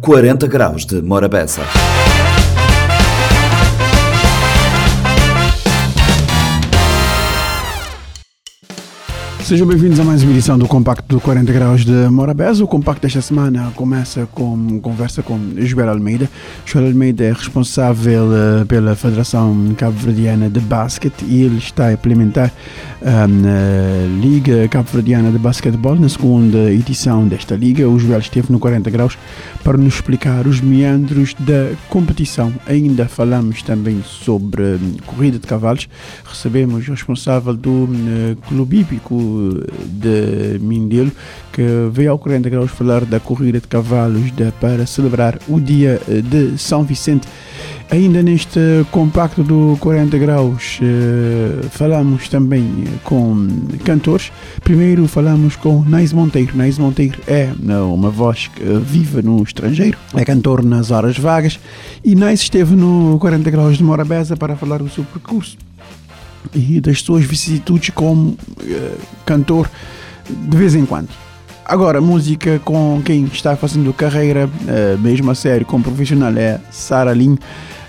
40 graus de Morabeza. Sejam bem-vindos a mais uma edição do Compacto do 40 Graus de Morabeza. O Compacto desta semana começa com conversa com Joel Almeida. Joel Almeida é responsável uh, pela Federação Cabo-Verdiana de Basquete e ele está a implementar um, a Liga Cabo-Verdiana de Basquetebol na segunda edição desta liga. O Joel esteve no 40 Graus para nos explicar os meandros da competição. Ainda falamos também sobre um, corrida de cavalos. Recebemos o responsável do uh, Clube Hípico de Mindelo, que veio ao 40 graus falar da corrida de cavalos de, para celebrar o dia de São Vicente. Ainda neste compacto do 40 graus falamos também com cantores. Primeiro falamos com Nais Monteiro. Nais Monteiro é uma voz que vive no estrangeiro, é cantor nas horas vagas e Nais esteve no 40 graus de Morabeza para falar do seu percurso e das suas vicissitudes como uh, cantor de vez em quando. Agora, música com quem está fazendo carreira, uh, mesmo a sério, como profissional, é Sara Lin,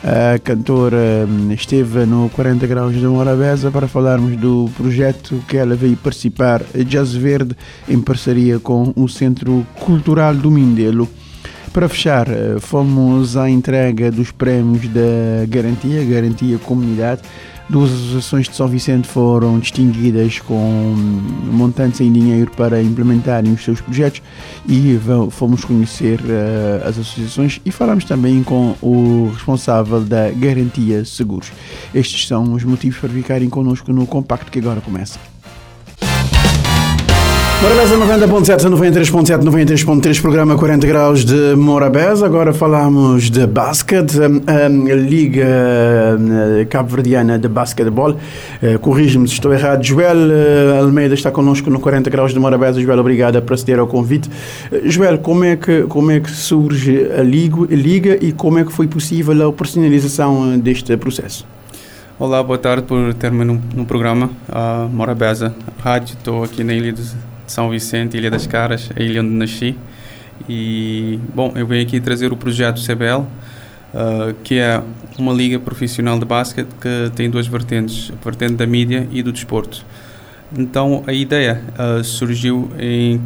a cantora esteve no 40 Graus de Morabeza para falarmos do projeto que ela veio participar, Jazz Verde, em parceria com o Centro Cultural do Mindelo. Para fechar, uh, fomos à entrega dos prémios da Garantia, Garantia Comunidade, Duas associações de São Vicente foram distinguidas com montantes em dinheiro para implementarem os seus projetos e fomos conhecer uh, as associações e falamos também com o responsável da Garantia Seguros. Estes são os motivos para ficarem connosco no compacto que agora começa. Morabeza 90.7, 93.7, 93.3, programa 40 graus de Morabeza. Agora falamos de basquete, a, Liga Cabo-Verdiana de Basquetebol. Corrijo-me se estou errado. Joel Almeida está connosco no 40 graus de Morabeza. Joel, obrigado por aceder ao convite. Joel, como é que, como é que surge a Liga, a Liga e como é que foi possível a personalização deste processo? Olá, boa tarde por ter-me no, no programa uh, Morabeza Rádio. Estou aqui na Ilha dos são Vicente, Ilha das Caras, a ilha onde nasci. E, bom, eu venho aqui trazer o projeto CBL, uh, que é uma liga profissional de basquete que tem duas vertentes, a vertente da mídia e do desporto. Então, a ideia uh, surgiu em,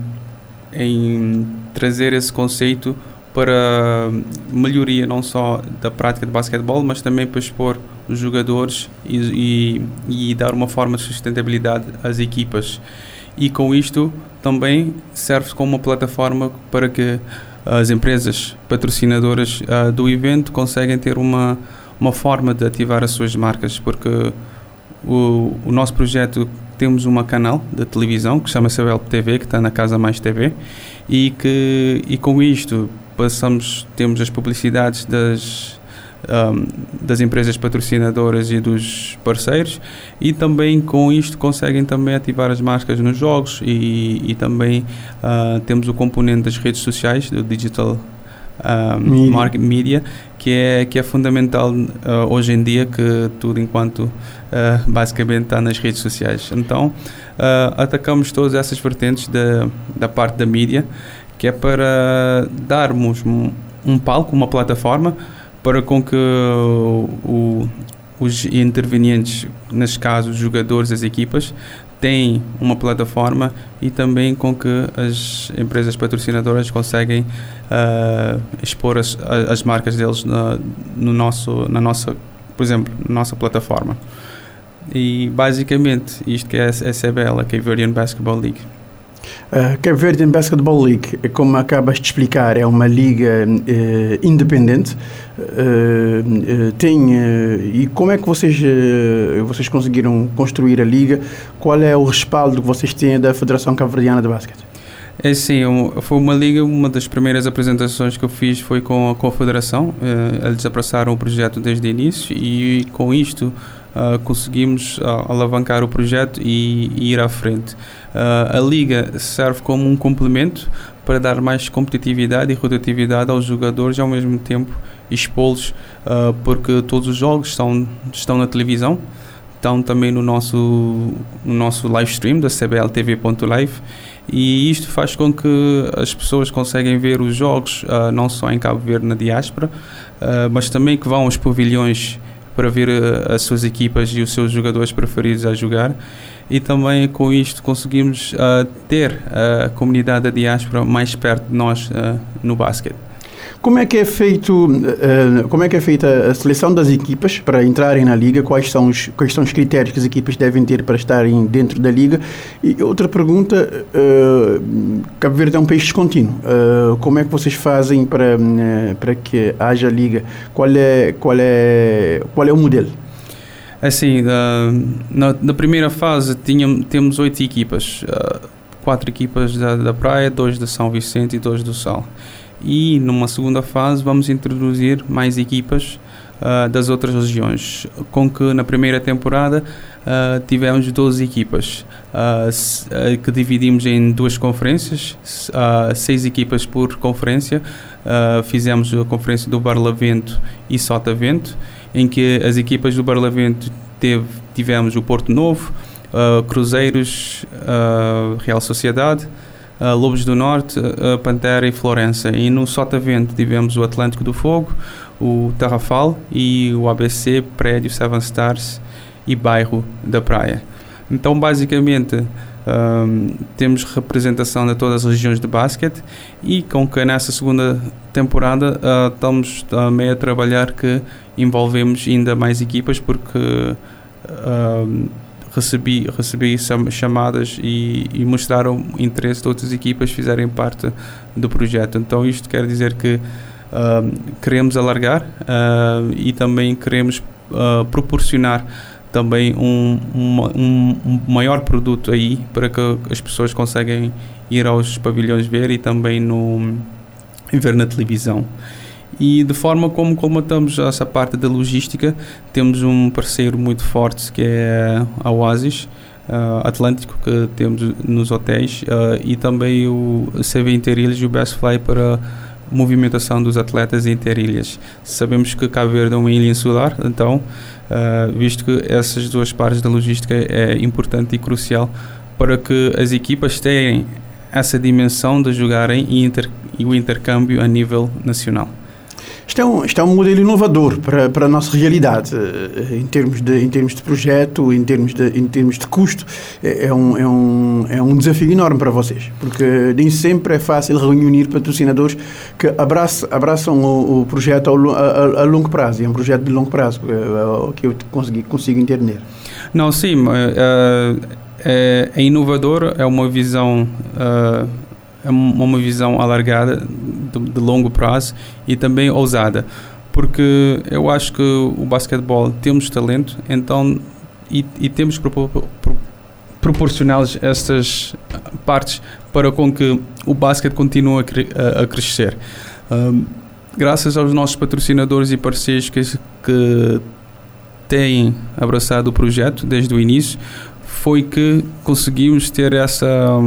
em trazer esse conceito para melhoria não só da prática de basquetebol, mas também para expor os jogadores e, e, e dar uma forma de sustentabilidade às equipas e com isto também serve como uma plataforma para que as empresas patrocinadoras uh, do evento conseguem ter uma, uma forma de ativar as suas marcas, porque o, o nosso projeto temos um canal de televisão que chama-se TV, que está na Casa Mais TV, e que e com isto passamos temos as publicidades das um, das empresas patrocinadoras e dos parceiros e também com isto conseguem também ativar as marcas nos jogos e, e também uh, temos o componente das redes sociais do digital um, media. Market media que é que é fundamental uh, hoje em dia que tudo enquanto uh, basicamente está nas redes sociais então atacamos todas essas vertentes da, da parte da mídia que é para darmos um, um palco uma plataforma para com que o, os intervenientes, neste caso os jogadores, as equipas, têm uma plataforma e também com que as empresas patrocinadoras conseguem uh, expor as, as marcas deles na, no nosso, na nossa, por exemplo, na nossa plataforma. E basicamente isto que é a CBL, a Caverian Basketball League. A Cape Verde Basketball League, como acabas de explicar, é uma liga uh, independente. Uh, tem e como é que vocês vocês conseguiram construir a liga? Qual é o respaldo que vocês têm da Federação Cabo-Verdiana de Basquete? É sim, foi uma liga, uma das primeiras apresentações que eu fiz foi com a Confederação. Eles abraçaram o projeto desde o início e com isto uh, conseguimos uh, alavancar o projeto e, e ir à frente. Uh, a liga serve como um complemento para dar mais competitividade e rotatividade aos jogadores e ao mesmo tempo expô-los, porque todos os jogos estão, estão na televisão, estão também no nosso, no nosso live stream da cbltv.live e isto faz com que as pessoas conseguem ver os jogos uh, não só em Cabo Verde na diáspora, uh, mas também que vão aos pavilhões para ver uh, as suas equipas e os seus jogadores preferidos a jogar e também com isto conseguimos ter a comunidade da diáspora mais perto de nós no basquete. Como é que é feito, uh, como é que é feita a seleção das equipas para entrarem na liga? Quais são os quais são os critérios que as equipas devem ter para estarem dentro da liga? E outra pergunta, uh, Cabo Verde é um país descontínuo. Como é que vocês fazem para para que haja liga? Qual é qual é qual é o modelo? Assim, na, na primeira fase tínhamos, temos oito equipas, quatro equipas da, da Praia, dois de São Vicente e dois do Sal e numa segunda fase vamos introduzir mais equipas uh, das outras regiões, com que na primeira temporada uh, tivemos 12 equipas. Uh, que dividimos em duas conferências, seis equipas por conferência, fizemos a conferência do Barlavento e Sotavento, em que as equipas do Barlavento teve, tivemos o Porto Novo, Cruzeiros, Real Sociedade, uh, Lobos do Norte, uh, Pantera e Florença. E no Sotavento tivemos o Atlântico do Fogo, o Tarrafal e o ABC, Prédio Seven Stars e Bairro da Praia. Então, basicamente, um, temos representação de todas as regiões de basquete e com que nessa segunda temporada uh, estamos também a trabalhar que envolvemos ainda mais equipas porque uh, recebi, recebi chamadas e, e mostraram interesse de outras equipas fizerem parte do projeto. Então isto quer dizer que uh, queremos alargar uh, e também queremos uh, proporcionar também um, um, um, maior produto aí para que as pessoas conseguem ir aos pavilhões ver e também no ver na televisão. E de forma como colmatamos essa parte da logística, temos um parceiro muito forte que é a Oasis uh, Atlântico, que temos nos hotéis, uh, e também o CV Interilhas e o Best Fly para movimentação dos atletas interilhas. Sabemos que Cabo Verde é uma ilha insular, então, uh, visto que essas duas partes da logística é importante e crucial para que as equipas tenham essa dimensão de jogarem e, inter, e o intercâmbio a nível nacional. Isto é um, isto é um modelo inovador para, para a nossa realidade, eh, em termos de, em termos de projeto, em termos de, em termos de custo. É, é um, é, um, é um desafio enorme para vocês, porque nem sempre é fácil reunir patrocinadores que abraçam, abraçam o, o projeto a, a, a, longo prazo. É um projeto de longo prazo, é o que eu consegui, consigo entender. Não, sim. É, é, inovador, é uma visão. É uma visão alargada de, longo prazo e também ousada. Porque eu acho que o basquetebol temos talento então e, e temos que propor, pro, proporcionar-lhes estas partes para com que o basquete continue a, a, crescer. Um, graças aos nossos patrocinadores e parceiros que, que têm abraçado o projeto desde o início foi que conseguimos ter essa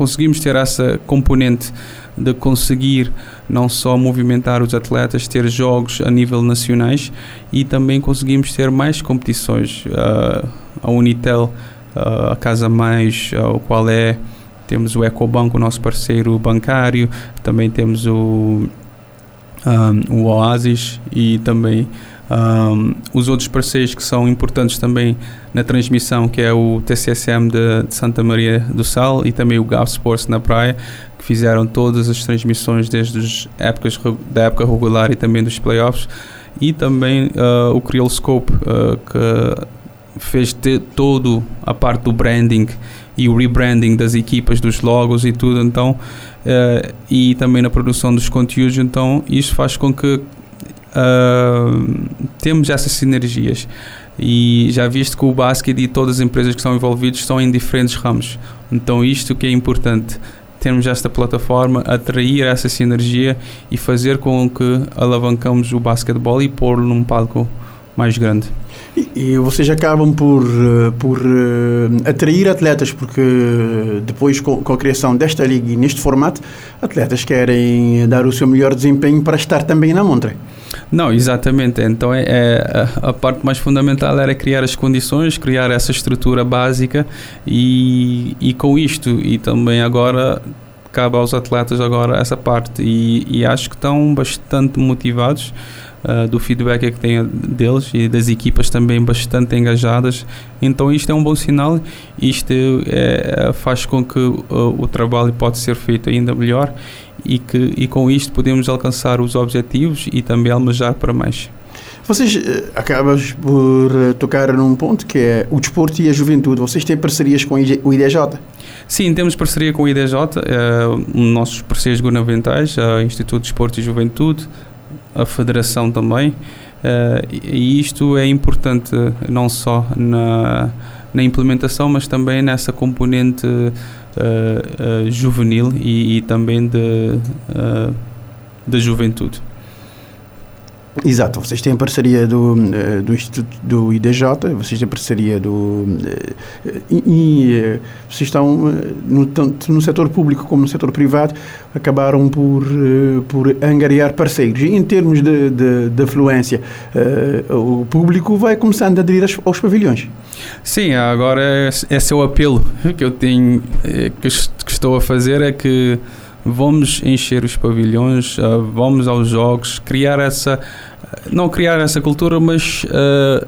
conseguimos ter essa componente de conseguir não só movimentar os atletas, ter jogos a nível nacionais e também conseguimos ter mais competições. Uh, a Unitel, uh, a Casa Mais, uh, o qual é, temos o Ecobanco, nosso parceiro bancário, também temos o, um, o Oasis e também um, os outros parceiros que são importantes também na transmissão, que é o TCSM de, de Santa Maria do Sal e também o GAP Sports na Praia, que fizeram todas as transmissões desde as épocas da época regular e também dos playoffs, e também uh, o Creole Scope, uh, que fez todo a parte do branding e o rebranding das equipas, dos logos e tudo, então, uh, e também na produção dos conteúdos, então isso faz com que uh, temos essas sinergias. E já visto que o basquete e todas as empresas que estão envolvidas estão em diferentes ramos. Então, isto que é importante, termos esta plataforma, atrair essa sinergia e fazer com que alavancamos o basquetebol e pô-lo num palco mais grande. E, e vocês acabam por, eh, por uh, atrair atletas, porque depois, com, com, a criação desta liga e neste formato, atletas querem dar o seu melhor desempenho para estar também na Montre. Não, exatamente. Então é, é a, parte mais fundamental era criar as condições, criar essa estrutura básica e, e com isto e também agora cabe aos atletas agora essa parte. E, e acho que estão bastante motivados uh, do feedback que têm deles e das equipas também bastante engajadas. Então isto é um bom sinal. Isto é, faz com que uh, o trabalho pode ser feito ainda melhor e que e com isto podemos alcançar os objetivos e também almejar para mais. Vocês uh, acabas por uh, tocar num ponto que é o desporto e a juventude. Vocês têm parcerias com o IDJ? Sim, temos parceria com o IDJ, uh, nossos parceiros governamentais, o Instituto de Desporto e Juventude, a Federação também. e isto é importante não só na, na implementação, mas também nessa componente juvenil e, e, também de, uh, da juventude. Exato, vocês têm parceria do, do Instituto do IDJ, vocês têm parceria do. E, e vocês estão, no, tanto no setor público como no setor privado, acabaram por, por angariar parceiros. E em termos de, de, de afluência, o público vai começando a aderir aos, aos pavilhões. Sim, agora esse é o apelo que eu tenho, eh, que estou a fazer, é que vamos encher os pavilhões, eh, vamos aos jogos, criar essa, não criar essa cultura, mas uh,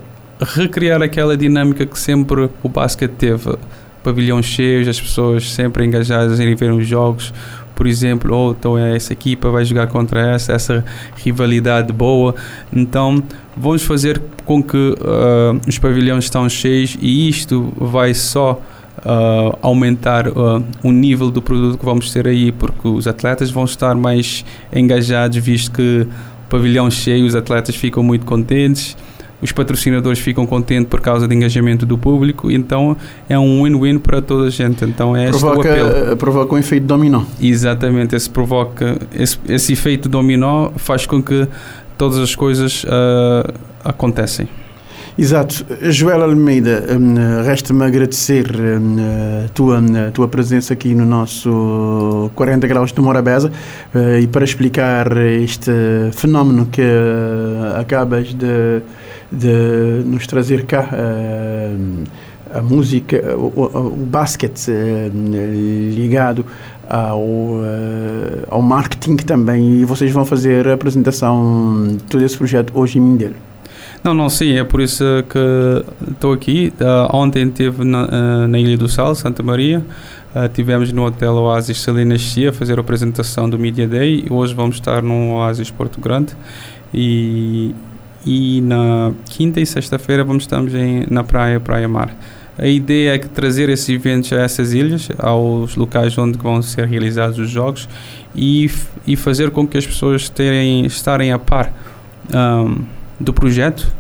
recriar aquela dinâmica que sempre o basquete teve. Pavilhões cheios, as pessoas sempre engajadas em ver os jogos, por exemplo, ou oh, então é essa equipa vai jogar contra essa, essa rivalidade boa. Então, vamos fazer com que uh, os pavilhões estão cheios e isto vai só uh, aumentar uh, o nível do produto que vamos ter aí, porque os atletas vão estar mais engajados, visto que o pavilhão cheio, os atletas ficam muito contentes os patrocinadores ficam contentes por causa do engajamento do público, então é um win-win para toda a gente. Então é provoca, apelo. Provoca um efeito dominó. Exatamente, esse provoca esse, esse efeito dominó faz com que todas as coisas uh, acontecem. Exato. Joel Almeida, um, resta-me agradecer um, a, tua, a tua presença aqui no nosso 40 Graus de Morabeza uh, e para explicar este fenómeno que uh, acabas de de nos trazer cá uh, a música, o, o, o basquete ligado ao, ao marketing também. E vocês vão fazer a apresentação de todo esse projeto hoje em Mindelo. Não, não, sim, é por isso que estou aqui. Uh, ontem estive na, uh, na, Ilha do Sal, Santa Maria. Uh, tivemos no Hotel Oasis Salinas Cia a fazer a apresentação do Media Day. Hoje vamos estar no Oasis Porto Grande. E, e na quinta e sexta-feira vamos estar em, na praia, Praia Mar. A ideia é que trazer esses eventos a essas ilhas, aos locais onde vão ser realizados os jogos e, e fazer com que as pessoas terem, estarem a par um, do projeto,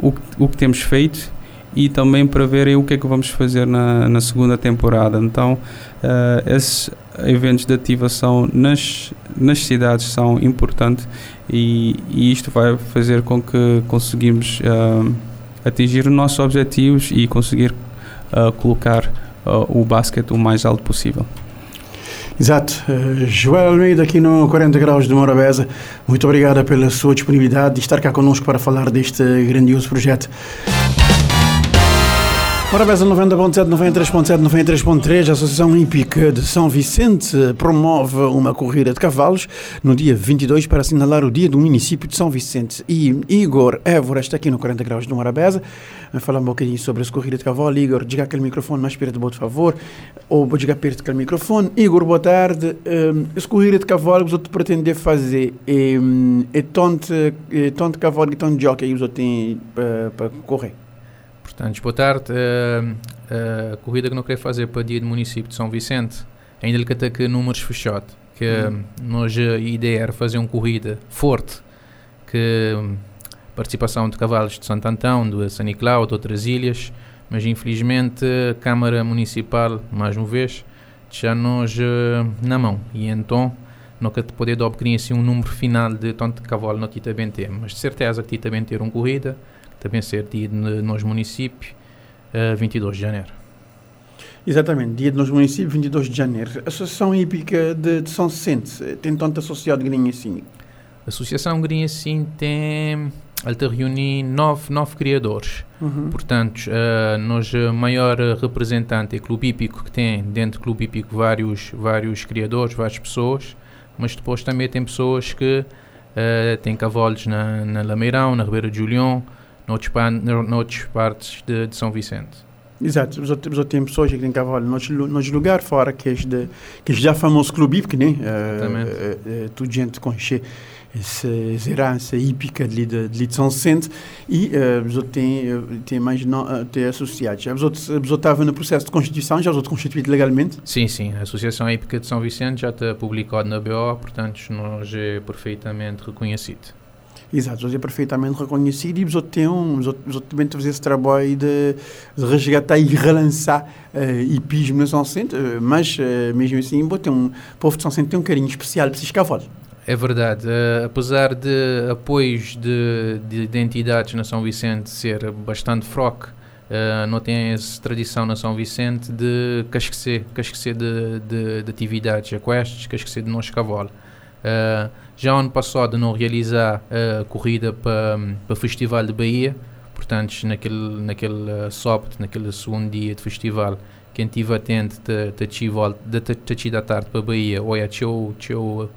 o, o que temos feito e também para verem o que é que vamos fazer na, na segunda temporada. Então, uh, esses eventos de ativação nas, nas cidades são importantes e, e isto vai fazer com que conseguimos uh, atingir os nossos objetivos e conseguir uh, colocar o basquete o mais alto possível. Exato. Uh, Joel Almeida aqui no 40 Graus de Morabeza, muito obrigada pela sua disponibilidade de estar cá connosco para falar deste grandioso projeto. Morabeza 90.7, 93.7, 93.3, a Associação Hípica de São Vicente promove uma corrida de cavalos no dia 22 para assinalar o dia do município de São Vicente. E Igor Évora está aqui no 40 graus de Morabeza. Vai falar um bocadinho sobre essa corrida de cavalo. Igor, diga aquele microfone mais perto, por favor. Ou diga perto aquele microfone. Igor, boa tarde. Um, essa corrida de cavalo que você pretende fazer é, é tanto, é tanto cavalo e tanto jockey que você tem para correr? Portanto, boa tarde. Uh, uh, a corrida que não queria fazer para dia do município de São Vicente, ainda lhe que números fechados. Que uhum. nós a ideia era fazer uma corrida forte, que um, participação de cavalos de Santo Antão, de São Nicolau, de outras ilhas, mas infelizmente a Câmara Municipal, mais uma vez, já nós uh, na mão. E então, nunca te poder dar assim, um número final de tanto de cavalo no Tita ter, mas de certeza que Tita ter uma corrida também ser dia de nos municípios, uh, 22 de janeiro. Exatamente, dia de nos municípios, 22 de janeiro. A Associação Hípica de, de São Vicente tem tanto associado? A Associação Green assim tem. Ela te reúne nove, nove criadores. Uhum. Portanto, uh, nós, o maior representante é Clube Hípico, que tem dentro do Clube Hípico vários, vários criadores, várias pessoas, mas depois também tem pessoas que uh, têm cavalos na, na Lameirão, na Ribeira de Julião, noutros, pa noutras partes de, de São Vicente. Exato, os outros, os outros têm pessoas que têm cavalo nos, nos lugares fora, que é, que já famoso clube hípico, né? Uh, uh, uh, tudo gente conhece essa, herança hípica de, de, de São Vicente e uh, os outros têm, têm mais não, uh, têm associados. Outros estavam no processo de constituição, já os outros constituídos legalmente? Sim, sim. A Associação Hípica de São Vicente já está publicado na BO, portanto, nós é perfeitamente reconhecido. Exato, hoje é perfeitamente reconhecido e os outros têm os outros também fazer esse trabalho de, de resgatar e relançar uh, hipismo na São Vicente, uh, mas uh, mesmo assim, bom, um, o povo de São Vicente tem um carinho especial para esses cavalos. É verdade, uh, apesar de apoios de, de, de, entidades na São Vicente ser bastante fraco, uh, não tem essa tradição na São Vicente de casquecer, casquecer de, de, de atividades equestres, casquecer de nós cavalo. Uh, já ano passado não realizar a corrida para o Festival de Bahia, portanto, naquele, naquele uh, sábado, naquele segundo dia de festival, quem estiver atento de da tarde para Bahia, olha, tinha o uh,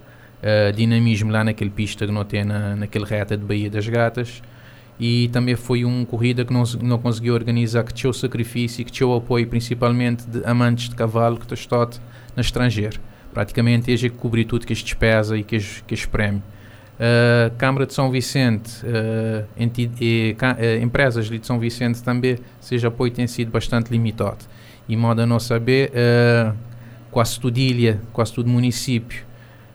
dinamismo lá naquele pista que não tem na, naquele reta de Bahia das Gatas. E também foi uma corrida que não, não conseguiu organizar, que tinha o sacrifício que tinha o apoio principalmente de amantes de cavalo que estão no estrangeiro praticamente este que cobrir tudo que este despesa e que este, que este prémio. A uh, Câmara de São Vicente, uh, e, uh, empresas de São Vicente também, seja apoio tem sido bastante limitado. E modo a não saber, uh, quase tudo ilha, quase todo município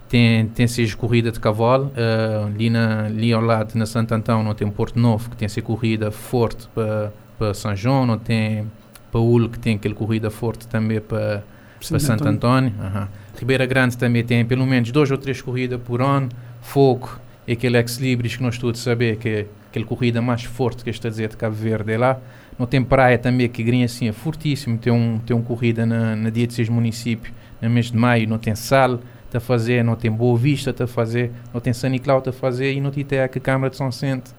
tem, tem seja corrida de cavalo. Uh, ali, na, ali ao lado, na Santo Antão, não tem Porto Novo, que tem ser corrida forte para, São João, não tem Paúl, que tem aquele corrida forte também para, Santo António. António. Ribeira Grande também tem pelo menos duas ou três corridas por ano. Fogo e aquele ex-libris que nós todos sabemos que é aquela corrida mais forte que está a dizer de Cabo Verde é lá. Não tem praia também que grinha assim é fortíssimo. Tem um, tem um corrida na, na dia de seis municípios no mês de maio. Não tem sal a fazer, não tem Boa Vista a fazer, não tem São Nicolau a fazer e não tem até a Câmara de São Vicente.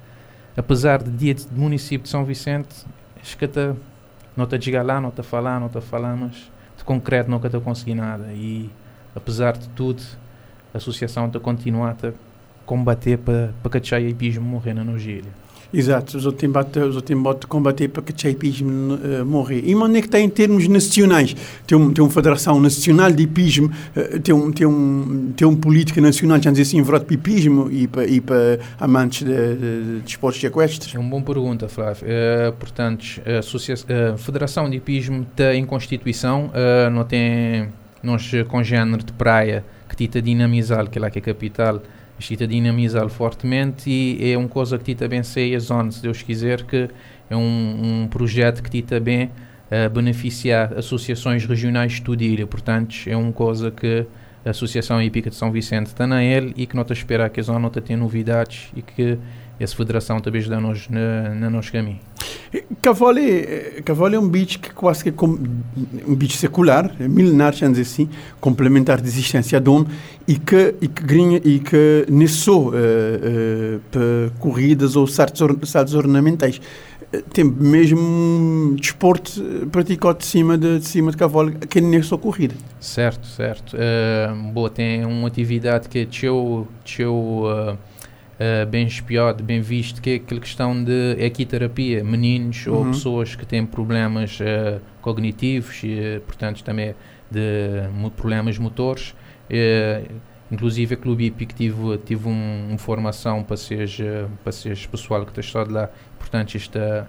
Apesar de dia de município de São Vicente, acho que não está a chegar lá, não está a falar, não está a falar, mas de concreto nunca está a conseguir nada. E apesar de tudo, a associação está a continuar a combater para, para que o hipismo morrer na Nigéria. Exato, os outros têm de combater para que o hipismo uh, morrer. E onde é que está em termos nacionais? Tem, um, tem uma federação nacional de hipismo, uh, tem, um, tem, um, tem uma política nacional, já dizer assim, voto para hipismo e para, e para amantes de, de, de esportes equestres? É uma boa pergunta, Flávio. Uh, portanto, a, a Federação de Hipismo está em Constituição, não tem nós com género de praia que tita dinamizar que é lá que é a capital tita dinamizar fortemente e é uma coisa que tita bem sei a zona se Deus quiser que é um, um projeto que tita bem uh, beneficiar associações regionais de Tudilha. Portanto é uma coisa que a Associação Hípica de São Vicente está na ele e que nota espera que a zona nota tenha novidades e que essa federação também ajuda-nos na, na nosso caminho. Cavalo é, cavalo é um bicho que quase que é um bicho secular, é milenar, dizer assim, complementar de existência do homem e que e que grinha e que nesou uh, uh, para corridas ou saltos, saltos ornamentais tem mesmo desporto praticado de cima de, de cima de cavalo que nem só corrida. Certo, certo. Uh, boa, tem uma atividade que é teu uh, uh, bem espiado, bem visto, que é aquela questão de equiterapia, meninos uhum. ou pessoas que têm problemas uh, cognitivos e, portanto, também de problemas motores. Inclusive, a Clube Hípico tive, tive um, uma formação para ser, para ser pessoal que está de lá. Portanto, está,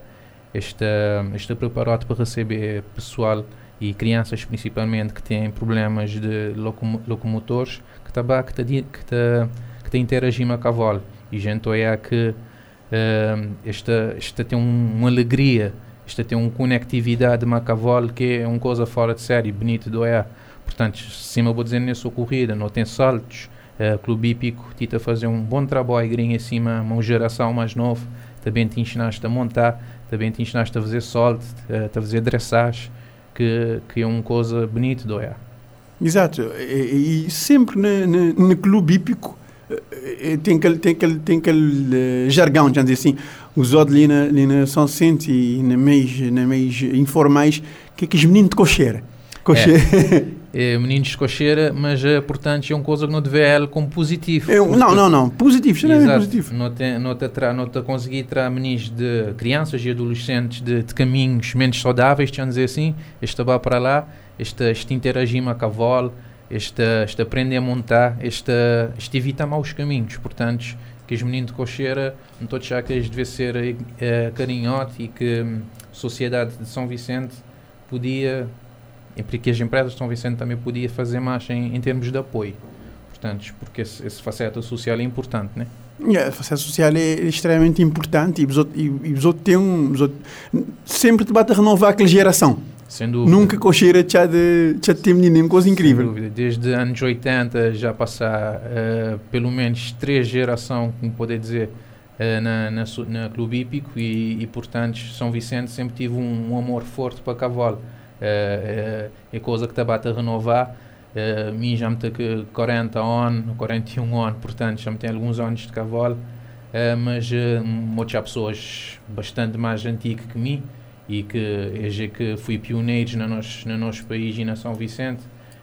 está, está preparado para receber pessoal e crianças principalmente que têm problemas de locom locomotores que está que está que está interagindo com a cavalo e gente olha que uh, esta, esta tem um, uma alegria, esta tem uma conectividade de cavalo que é uma coisa fora de série, bonito de olhar. Portanto, cima vou dizer nessa corrida, não tem saltos, uh, Clube Hípico, tita fazer um bom trabalho em acima, uma geração mais nova, também te ensinaste a montar, também te ensinaste a fazer solde, uh, a fazer dressage, que, que é uma coisa bonita de olhar. Exato, e, e sempre no, Clube Hípico eh, tem aquele, tem aquele, tem aquele eh, jargão, já dizer assim, usado ali na, ali na São Vicente e na meios, na meios informais, que é que os meninos de cocheira. Cocheira. É, meninos de cocheira, mas, eh, portanto, é uma coisa que não deve ela como positivo. É um- não, não, não. Positivo, extremamente Exato. positivo. Não te, não te, tra, não te consegui trazer meninos de crianças e adolescentes de, de caminhos menos saudáveis, deixa dizer assim, este vai para lá, este, este interagir com a cavalo, este, este aprender a montar, este, este evita maus caminhos. Portanto, que os meninos de cocheira, não estou a achar que eles devem ser eh, carinhote e que hum, a sociedade de São Vicente podia, porque as empresas de São Vicente também podia fazer mais em, em termos de apoio. Portanto, porque esse, esse faceta social é importante, né? Yeah, a faceta social é extremamente importante e os outros, os outros têm um. sempre te bate a renovar aquela geração. Sem dúvida. Nunca cocheira já de, já de ter menino, é uma coisa Sem incrível. dúvida. Desde anos 80 já passar eh, pelo menos três gerações, como poder dizer, eh, na, na, na Clube Hípico e, e, portanto, São Vicente sempre tive um, um amor forte para cavalo. É coisa que está a renovar. Eh, mim já me tem que 40 anos, 41 anos, portanto, já me tem alguns anos de cavalo. Mas eh, muitas pessoas bastante mais antigas que mim e que é já que fui pioneiros no nosso, no nosso país e na São Vicente.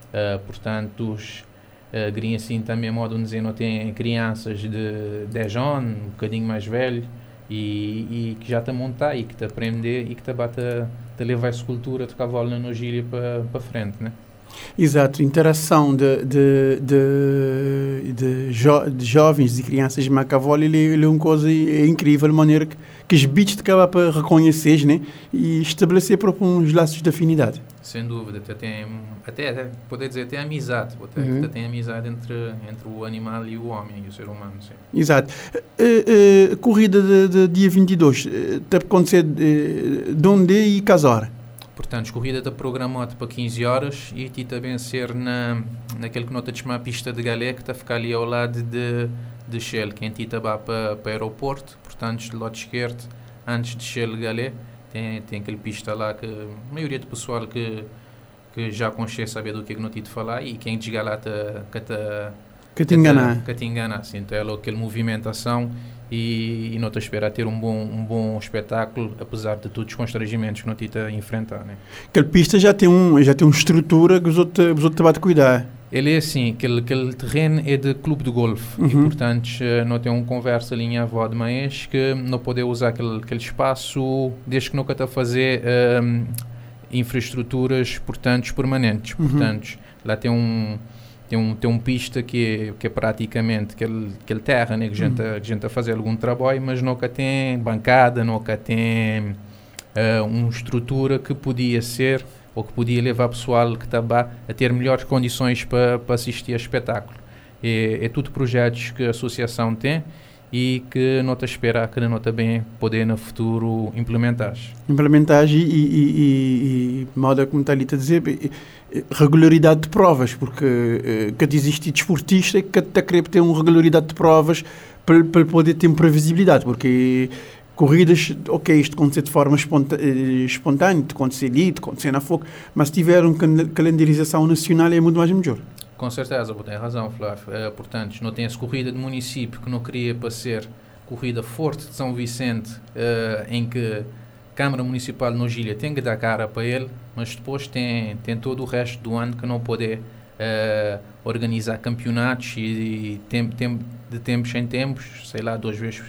Uh, portanto, os uh, assim também, modo dizer, não têm crianças de 10 anos, um bocadinho mais velho, e, e que já a montar e que a aprender e que está a, levar essa cultura de cavalo na nogília para para frente, né? Exato, interação de, de, de, de, jo, de jovens e crianças de Macavolo, ele, ele é uma coisa incrível, a maneira que, que os bichos acabam para reconhecer né? e estabelecer próprio uns laços de afinidade. Sem dúvida, até tem, até, até poder dizer, tem amizade, até, Uhum. até tem amizade entre, entre o animal e o homem, e o ser humano, sim. Exato. Eh, eh, corrida de, de dia 22, eh, está a acontecer eh, de onde e casar? Portanto, corrida está programada para 15 horas e ti também ser na, naquele que nós chamamos pista de Galé, que está a ficar ali ao lado de, de Shell, que em ti está para, para o aeroporto, portanto, do lado esquerdo, antes de Shell Galé, tem, tem aquele pista lá que a maioria do pessoal que, que já conhece saber do que é que não te falar e quem chegar lá está que tá, Que te enganar. que te engana, assim, então é logo aquela movimentação e, e não te espera ter um bom, um bom espetáculo, apesar de todos os constrangimentos que não te a enfrentar, né? Aquela pista já tem, um, já tem uma estrutura que os outros, os outros te cuidar. Ele é assim, aquele, aquele terreno é de clube de golfe e, Uhum. portanto, eh, não tem uma conversa ali em avó de manhãs que não pode usar aquele, aquele espaço desde que nunca está a fazer ehm, infraestruturas, portanto, permanentes. Uhum. Portanto, lá tem um tem um tem um pista que é, que é praticamente aquele, aquele terra, né, que a gente Uhum. a gente a fazer algum trabalho, mas nunca tem bancada, nunca tem eh, uma estrutura que podia ser ou que podia levar o pessoal que estava a ter melhores condições para, para assistir a espetáculo. É, é tudo projetos que a associação tem e que não está a esperar que não também poder no futuro implementar. implementar e, e, e, e como está ali a dizer, regularidade de provas, porque eh, que existe desportista que está querer ter uma regularidade de provas para, para poder ter previsibilidade, porque corridas, ok, isto acontecer de forma eh, espontânea, de acontecer ali, de acontecer na fogo, mas se tiver uma cal- calendarização nacional é muito mais melhor. Com certeza, tem razão, Flávio. Eh, portanto, não tem essa corrida de município que não queria para ser corrida forte de São Vicente, eh, em que a Câmara Municipal de Nogília tem que dar cara para ele, mas depois tem, tem todo o resto do ano que não poder eh, organizar campeonatos e, e tem, tem, de tempos em tempos, sei lá, duas vezes,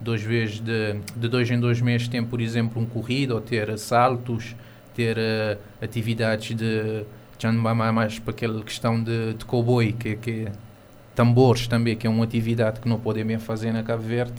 duas vezes de, de dois em dois meses tem, por exemplo, um corrida ou ter saltos, ter eh, atividades de já não vai mais- para aquela questão de, de cowboy, que, que tambores também, que é uma atividade que não podemos fazer na Cabo Verde,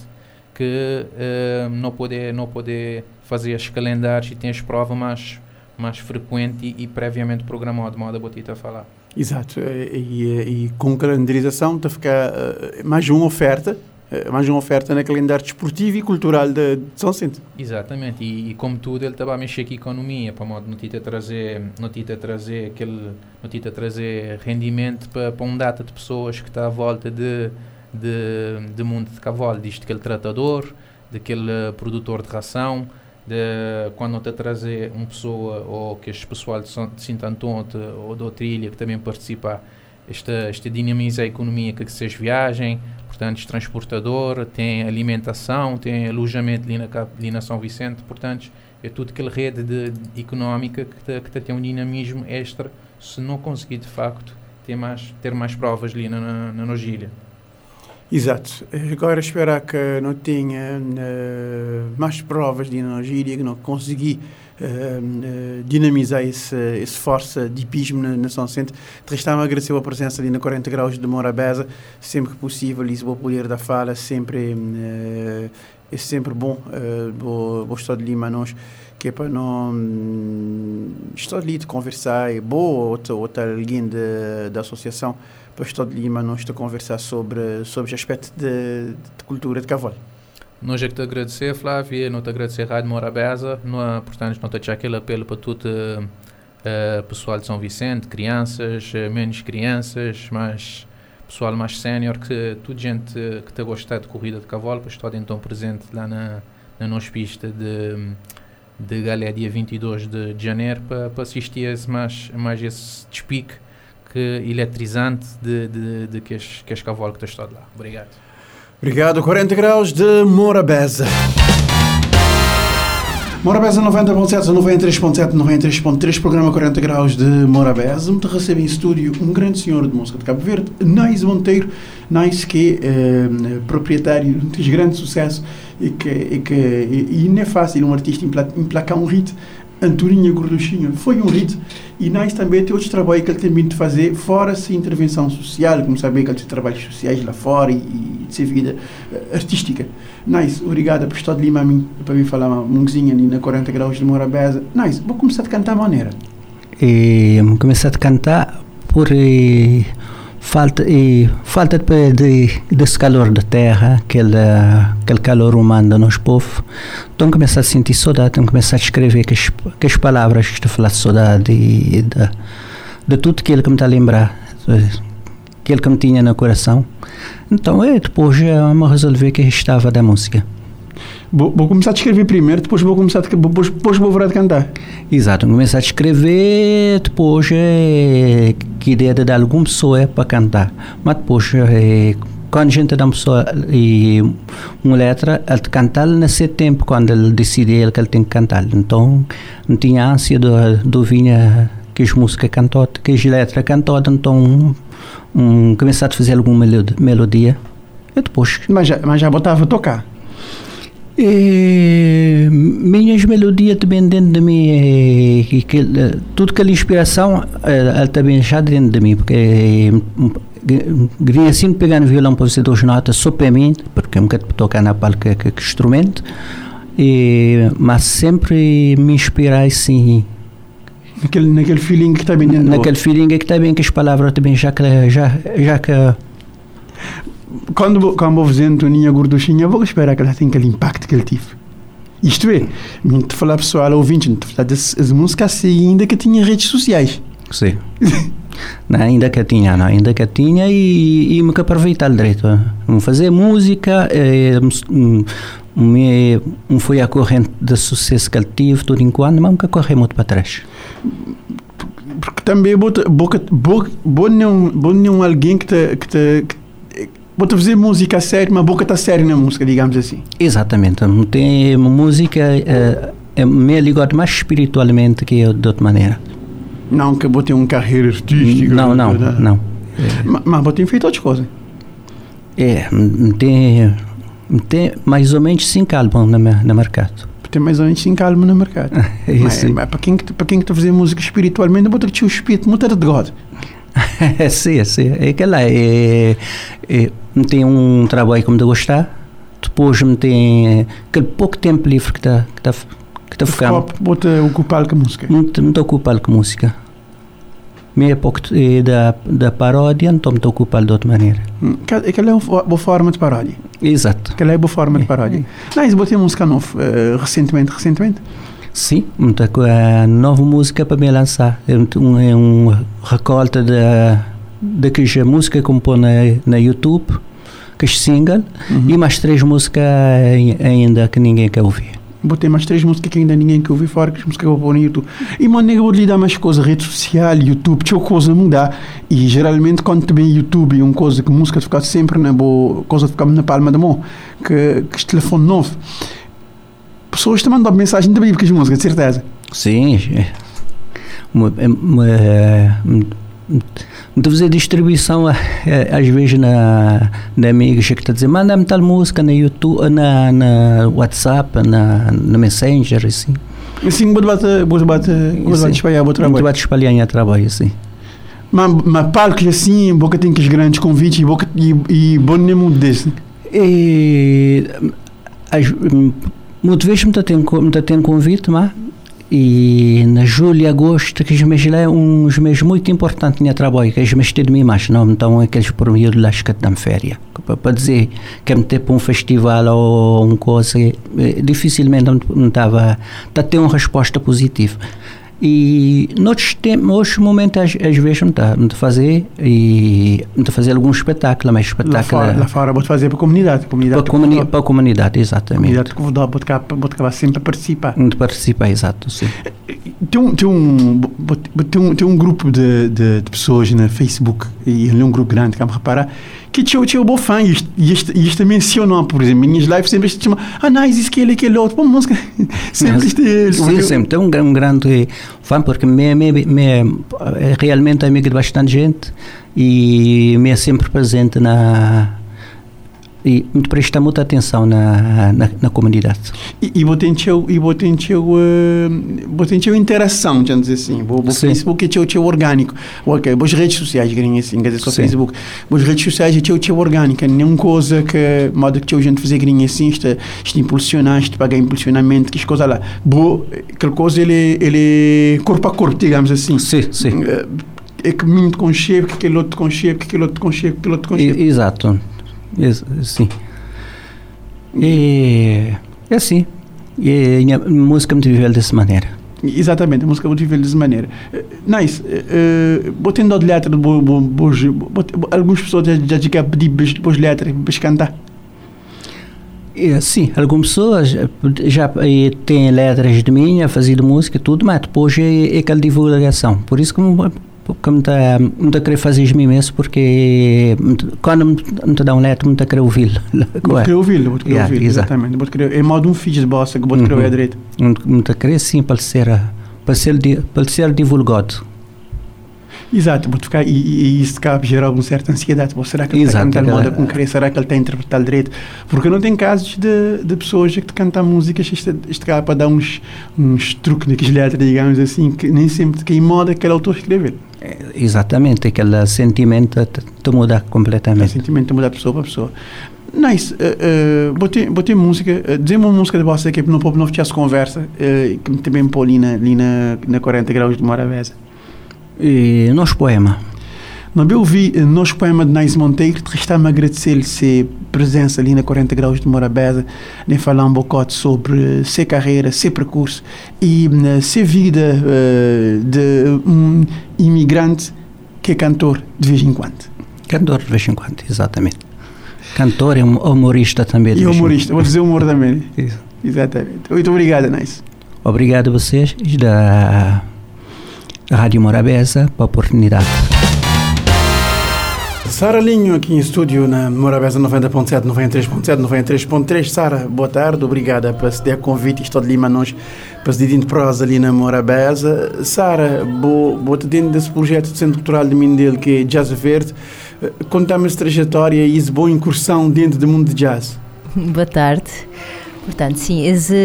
que eh, não poder não poder fazer os calendários e tem as provas mais mais frequente e, e previamente programado, modo a Botita falar. Exato, eh, e, e, e com calendarização está a ficar eh, mais uma oferta, eh, mais uma oferta na calendário desportivo e cultural de, de São Vicente. Exatamente, e, e como tudo ele estava a mexer com a economia, para modo não te trazer, não trazer aquele, não trazer rendimento para, para um data de pessoas que está à volta de, de, de mundo de cavalo, disto aquele tratador, daquele eh, produtor de ração, de, quando te trazer uma pessoa ou que este pessoal de São- de Sinto Antônio ou de Outrilha que também participa esta, esta dinamiza a economia que vocês viagem, portanto, transportador, tem alimentação, tem alojamento ali na, ali na São Vicente, portanto, é tudo aquela rede de, de económica que, te, que te tem um dinamismo extra se não conseguir, de facto, ter mais, ter mais provas ali na, na, na Nogília. Exato. Agora esperar que não tenha eh, mais provas de energia, que não consegui eh, dinamizar esse, esse força de hipismo na, na São Vicente. Restava agradecer a presença ali na 40 graus de Morabeza, sempre que possível, Lisboa Poder da Fala, sempre eh, é sempre bom, eh, o, Estado de Lima nós que é para não hum, estar ali de conversar, é boa outra, outra alguém de, da associação para o Estado de Lima nós de conversar sobre, sobre o aspecto de, de cultura de cavalo. Nós é que te agradecer, Flávia, não te agradecer Rádio Morabeza, não, portanto, não te deixar aquele apelo para todo uh, pessoal de São Vicente, crianças, uh, menos crianças, mas pessoal mais sénior, que toda gente que está gostar de corrida de cavalo, para estar então presente lá na, na nossa pista de, de Galé, dia 22 de, janeiro, para, para assistir esse, mais, mais esse despique que eletrizante de, de, de que este que cavalo que está lá. Obrigado. Obrigado. 40 graus de Morabeza. Morabeza 90.7, 93.7, 93.3, programa 40 graus de Morabeza. Me recebe em estúdio um grande senhor de música de Cabo Verde, Nais Monteiro. Nais que é eh, proprietário de grande sucesso e que, e que e, e não é fácil um artista emplacar um hit Antoninha Gorduchinha foi um hit e nós também tem outros trabalhos que ele tem vindo fazer fora essa intervenção social, como saber que ele tem trabalhos sociais lá fora e, e de vida uh, artística. Nice, obrigada por estar de Lima a mim, para mim falar uma munguinha ali na 40 graus de Morabeza. Nice, vou começar a cantar maneira. E começar a cantar por e, falta e falta de, de desse calor da terra, aquele aquele calor humano do nosso povo. Então começar a sentir saudade, então começar a escrever que as, que as palavras que estou a falar de saudade e de, de tudo aquilo que me está a lembrar, aquilo que me tinha no coração. Então é, depois eu me resolvi que estava da música. Vou, vou, começar a escrever primeiro, depois vou começar a, depois, depois vou parar de cantar. Exato, começar a escrever, depois é, que ideia de dar alguma pessoa é para cantar. Mas depois, é, quando a gente dá uma pessoa e uma letra, ele cantar nesse tempo, quando ele decide ele que ele tem que cantar. Então, não tinha ânsia de, de ouvir que as músicas cantadas, que as letras cantadas, então um, começar a fazer alguma melodia. E depois... Mas já, mas já botava a tocar? E, minhas melodias também dentro de mim, e, que, tudo aquela inspiração, ela também já dentro de mim, porque queria assim pegar no violão para fazer duas notas só para mim, porque eu nunca tocar na palca que, que instrumento, e, mas sempre me inspirar assim. Naquele, naquele feeling que está bem dentro Naquele feeling que está bem, que as palavras também já que. Já, já que quando, quando vou fazer Antoninha Gorduchinha, vou esperar que ela tenha aquele impacto que ele tive. Isto é, te falar pessoal ouvinte, te falar das músicas assim, ainda que tinha redes sociais. Sim. não, ainda que tinha, não, ainda que tinha e, e me que aproveitar direito. Vamos fazer música, é, me, me foi a corrente de sucesso que ele tive, tudo enquanto, mas nunca corri muito para trás. Porque também vou, vou, vou, vou, não, vou não alguém que te, que te, que vou fazer música séria, mas boca está séria na música, digamos assim. Exatamente. Tem música é, é me ligado mais espiritualmente que de outra maneira. Não que vou ter uma carreira artística. Não, não, não. não. Mas, mas vou ter feito outras coisas. É, tem, tem mais ou menos cinco álbuns no, no mercado. Tem mais ou menos cinco álbuns no mercado. é mas, mas para quem para quem está a fazer música espiritualmente, vou ter que ter o espírito muito de God. Sim, sim. É que lá é, é, tem um trabalho que me gostar, depois me tem aquele pouco tempo livre que está que tá, que tá ficando. Bota ocupar com música? Não estou ocupado com música. Meia pouco é da, da paródia, então estou ocupado de outra maneira. Hum, aquela é uma boa forma de paródia. Exato. Aquela é uma boa forma de paródia. É. Não, você botei música nova uh, recentemente, recentemente? Sim, muita a nova música para me lançar. É um, é um recolta da de que a música que compõe na, na YouTube, que é single, uhum. e mais três músicas ainda que ninguém quer ouvir. Botei mais três músicas que ainda ninguém que ouviu fora, que as músicas que eu vou pôr no YouTube. E maneira vou lidar mais coisas, rede social, YouTube, tinha coisa mudar. E geralmente quando vem YouTube e uma coisa que música fica sempre na boa, coisa fica na palma da mão, que, que este telefone novo. Pessoas te mandam mensagem também porque as músicas, de certeza. Sim, é. Uma- é- uma- é- Muito fazer distribuição é, é, às vezes na, na amigos que está a dizer manda-me tal música na YouTube, na, na WhatsApp, na, na Messenger, assim. Assim, vou debater, vou debater, vou debater espalhar, vou Muito trabalhar. vai espalhar em trabalho, assim. Mas, mas palcos assim, boca tem que os grandes convites e boca e, e bom nem desse. E as, muitas vezes me tem me tem convite, mas e na julho e agosto que os meses lá é uns meses muito importantes no trabalho, que os meses de mim mais, não então aqueles por meio de lá que dão férias. Para dizer que me para um festival ou uma coisa, eh, dificilmente não estava a ter uma resposta positiva. E noutros tempos, outros momentos, às, às vezes, não está a fazer e não tá a fazer algum espetáculo, mas Lá espetáculo fora, lá fora, vou fazer para a comunidade. Comunidade, para a comuni para a comunidade, exatamente. comunidade que vou dar, vou acabar, sempre a participar. De participar, exato, sim. Tem um, tem um, tem um, tem um grupo de, de, de pessoas no Facebook, e ele é um grupo grande, que me reparar, que tinha, tinha um bom fã, e isto, isto, isto mencionam, por exemplo, minhas lives sempre chama, ah, não, existe aquele, aquele outro, pô, música, sempre este ele. Sim, sempre. Tem um, um grande fã, porque me, me, me é realmente amigo de bastante gente e me é sempre presente na. E me presta muita atenção na, na, na comunidade. E, e vou tentar, e vou uh, vou tentar interação, já dizer assim. Sim. Facebook é teu, teu orgânico. Ok, boas redes sociais, grinha assim, quer dizer, só Sim. Facebook. Boas redes sociais é teu, teu orgânica. Nenhuma coisa que, modo que teu gente fazer grinha assim, isto, isto impulsionar, isto pagar impulsionamento, que as coisas lá. Boa, aquela coisa, ele, ele é corpo a corpo, digamos assim. Sim, sim. Eh, É que muito com cheiro, que aquele outro com cheiro, que aquele outro com cheiro, que aquele outro. E- exato. Sim. E é assim. E a música me viveu dessa maneira. Exatamente, a música vou viver dessa maneira. Eh, Nice. Uh, vou tendo de letra, vou, vou, vou, vou, algumas pessoas já, já chegam a pedir boas- boas letras para cantar. É, sim, algumas pessoas eh, já eh, têm letras de mim, a fazer música e tudo, mas depois é, é aquela divulgação. Por isso que me, que me está me tá a querer fazer mesmo, porque tá- quando me, tá dá um letra, me está a querer ouvi-lo. Vou querer ouvi-lo, vou querer exato. exatamente. Vou querer, é modo um filho de bossa que vou querer Uhum. ouvir a direita. Me está a querer sim para ser, para ser, para ser divulgado. Exato, vou ficar, e, e, isso cabe gerar alguma certa ansiedade. Pô, será que ele está a Exato, cantar moda com querer? Será que ele está a interpretar direito? Porque não tem casos de, de pessoas que cantam músicas, isto, isto cá para dar uns, uns truques naquelas letras, digamos assim, que nem sempre que em moda aquele autor escrever. Eh, Exatamente, aquele sentimento te, te muda O completamente. sentimento muda de pessoa para pessoa. Nice. Uh, uh, botei, botei música. Uh, dizer uma música de vossa que no povo não tivesse conversa, uh, que me também pôr ali na, ali na, na 40 graus de Morabeza. E nosso poema. Não eu ouvi uh, nosso poema de Nice Monteiro, te resta-me agradecer-lhe ser presença ali na 40 graus de Morabeza, nem falar um bocado sobre uh, ser carreira, ser percurso e uh, ser vida uh, de um imigrante que é cantor de vez em quando. Cantor de vez em quando, exatamente. Cantor e hum- humorista também. E humorista, vou dizer humor também. Isso. Exatamente. Muito obrigado, Nice. Obrigado a vocês da Rádio Morabeza pela oportunidade. Sara Linho aqui em estúdio na Morabeza 90.7, 93.7, 93.3. Sara, boa tarde, obrigada por ceder convite. Estou de Lima, nós para se de prosa ali na Morabeza. Sara, vou, vou te dentro desse projeto de Centro Cultural de Mindelo que é Jazz Verde. Conta-me essa trajetória e essa boa incursão dentro do mundo de jazz. Boa tarde. Portanto, sim, essa,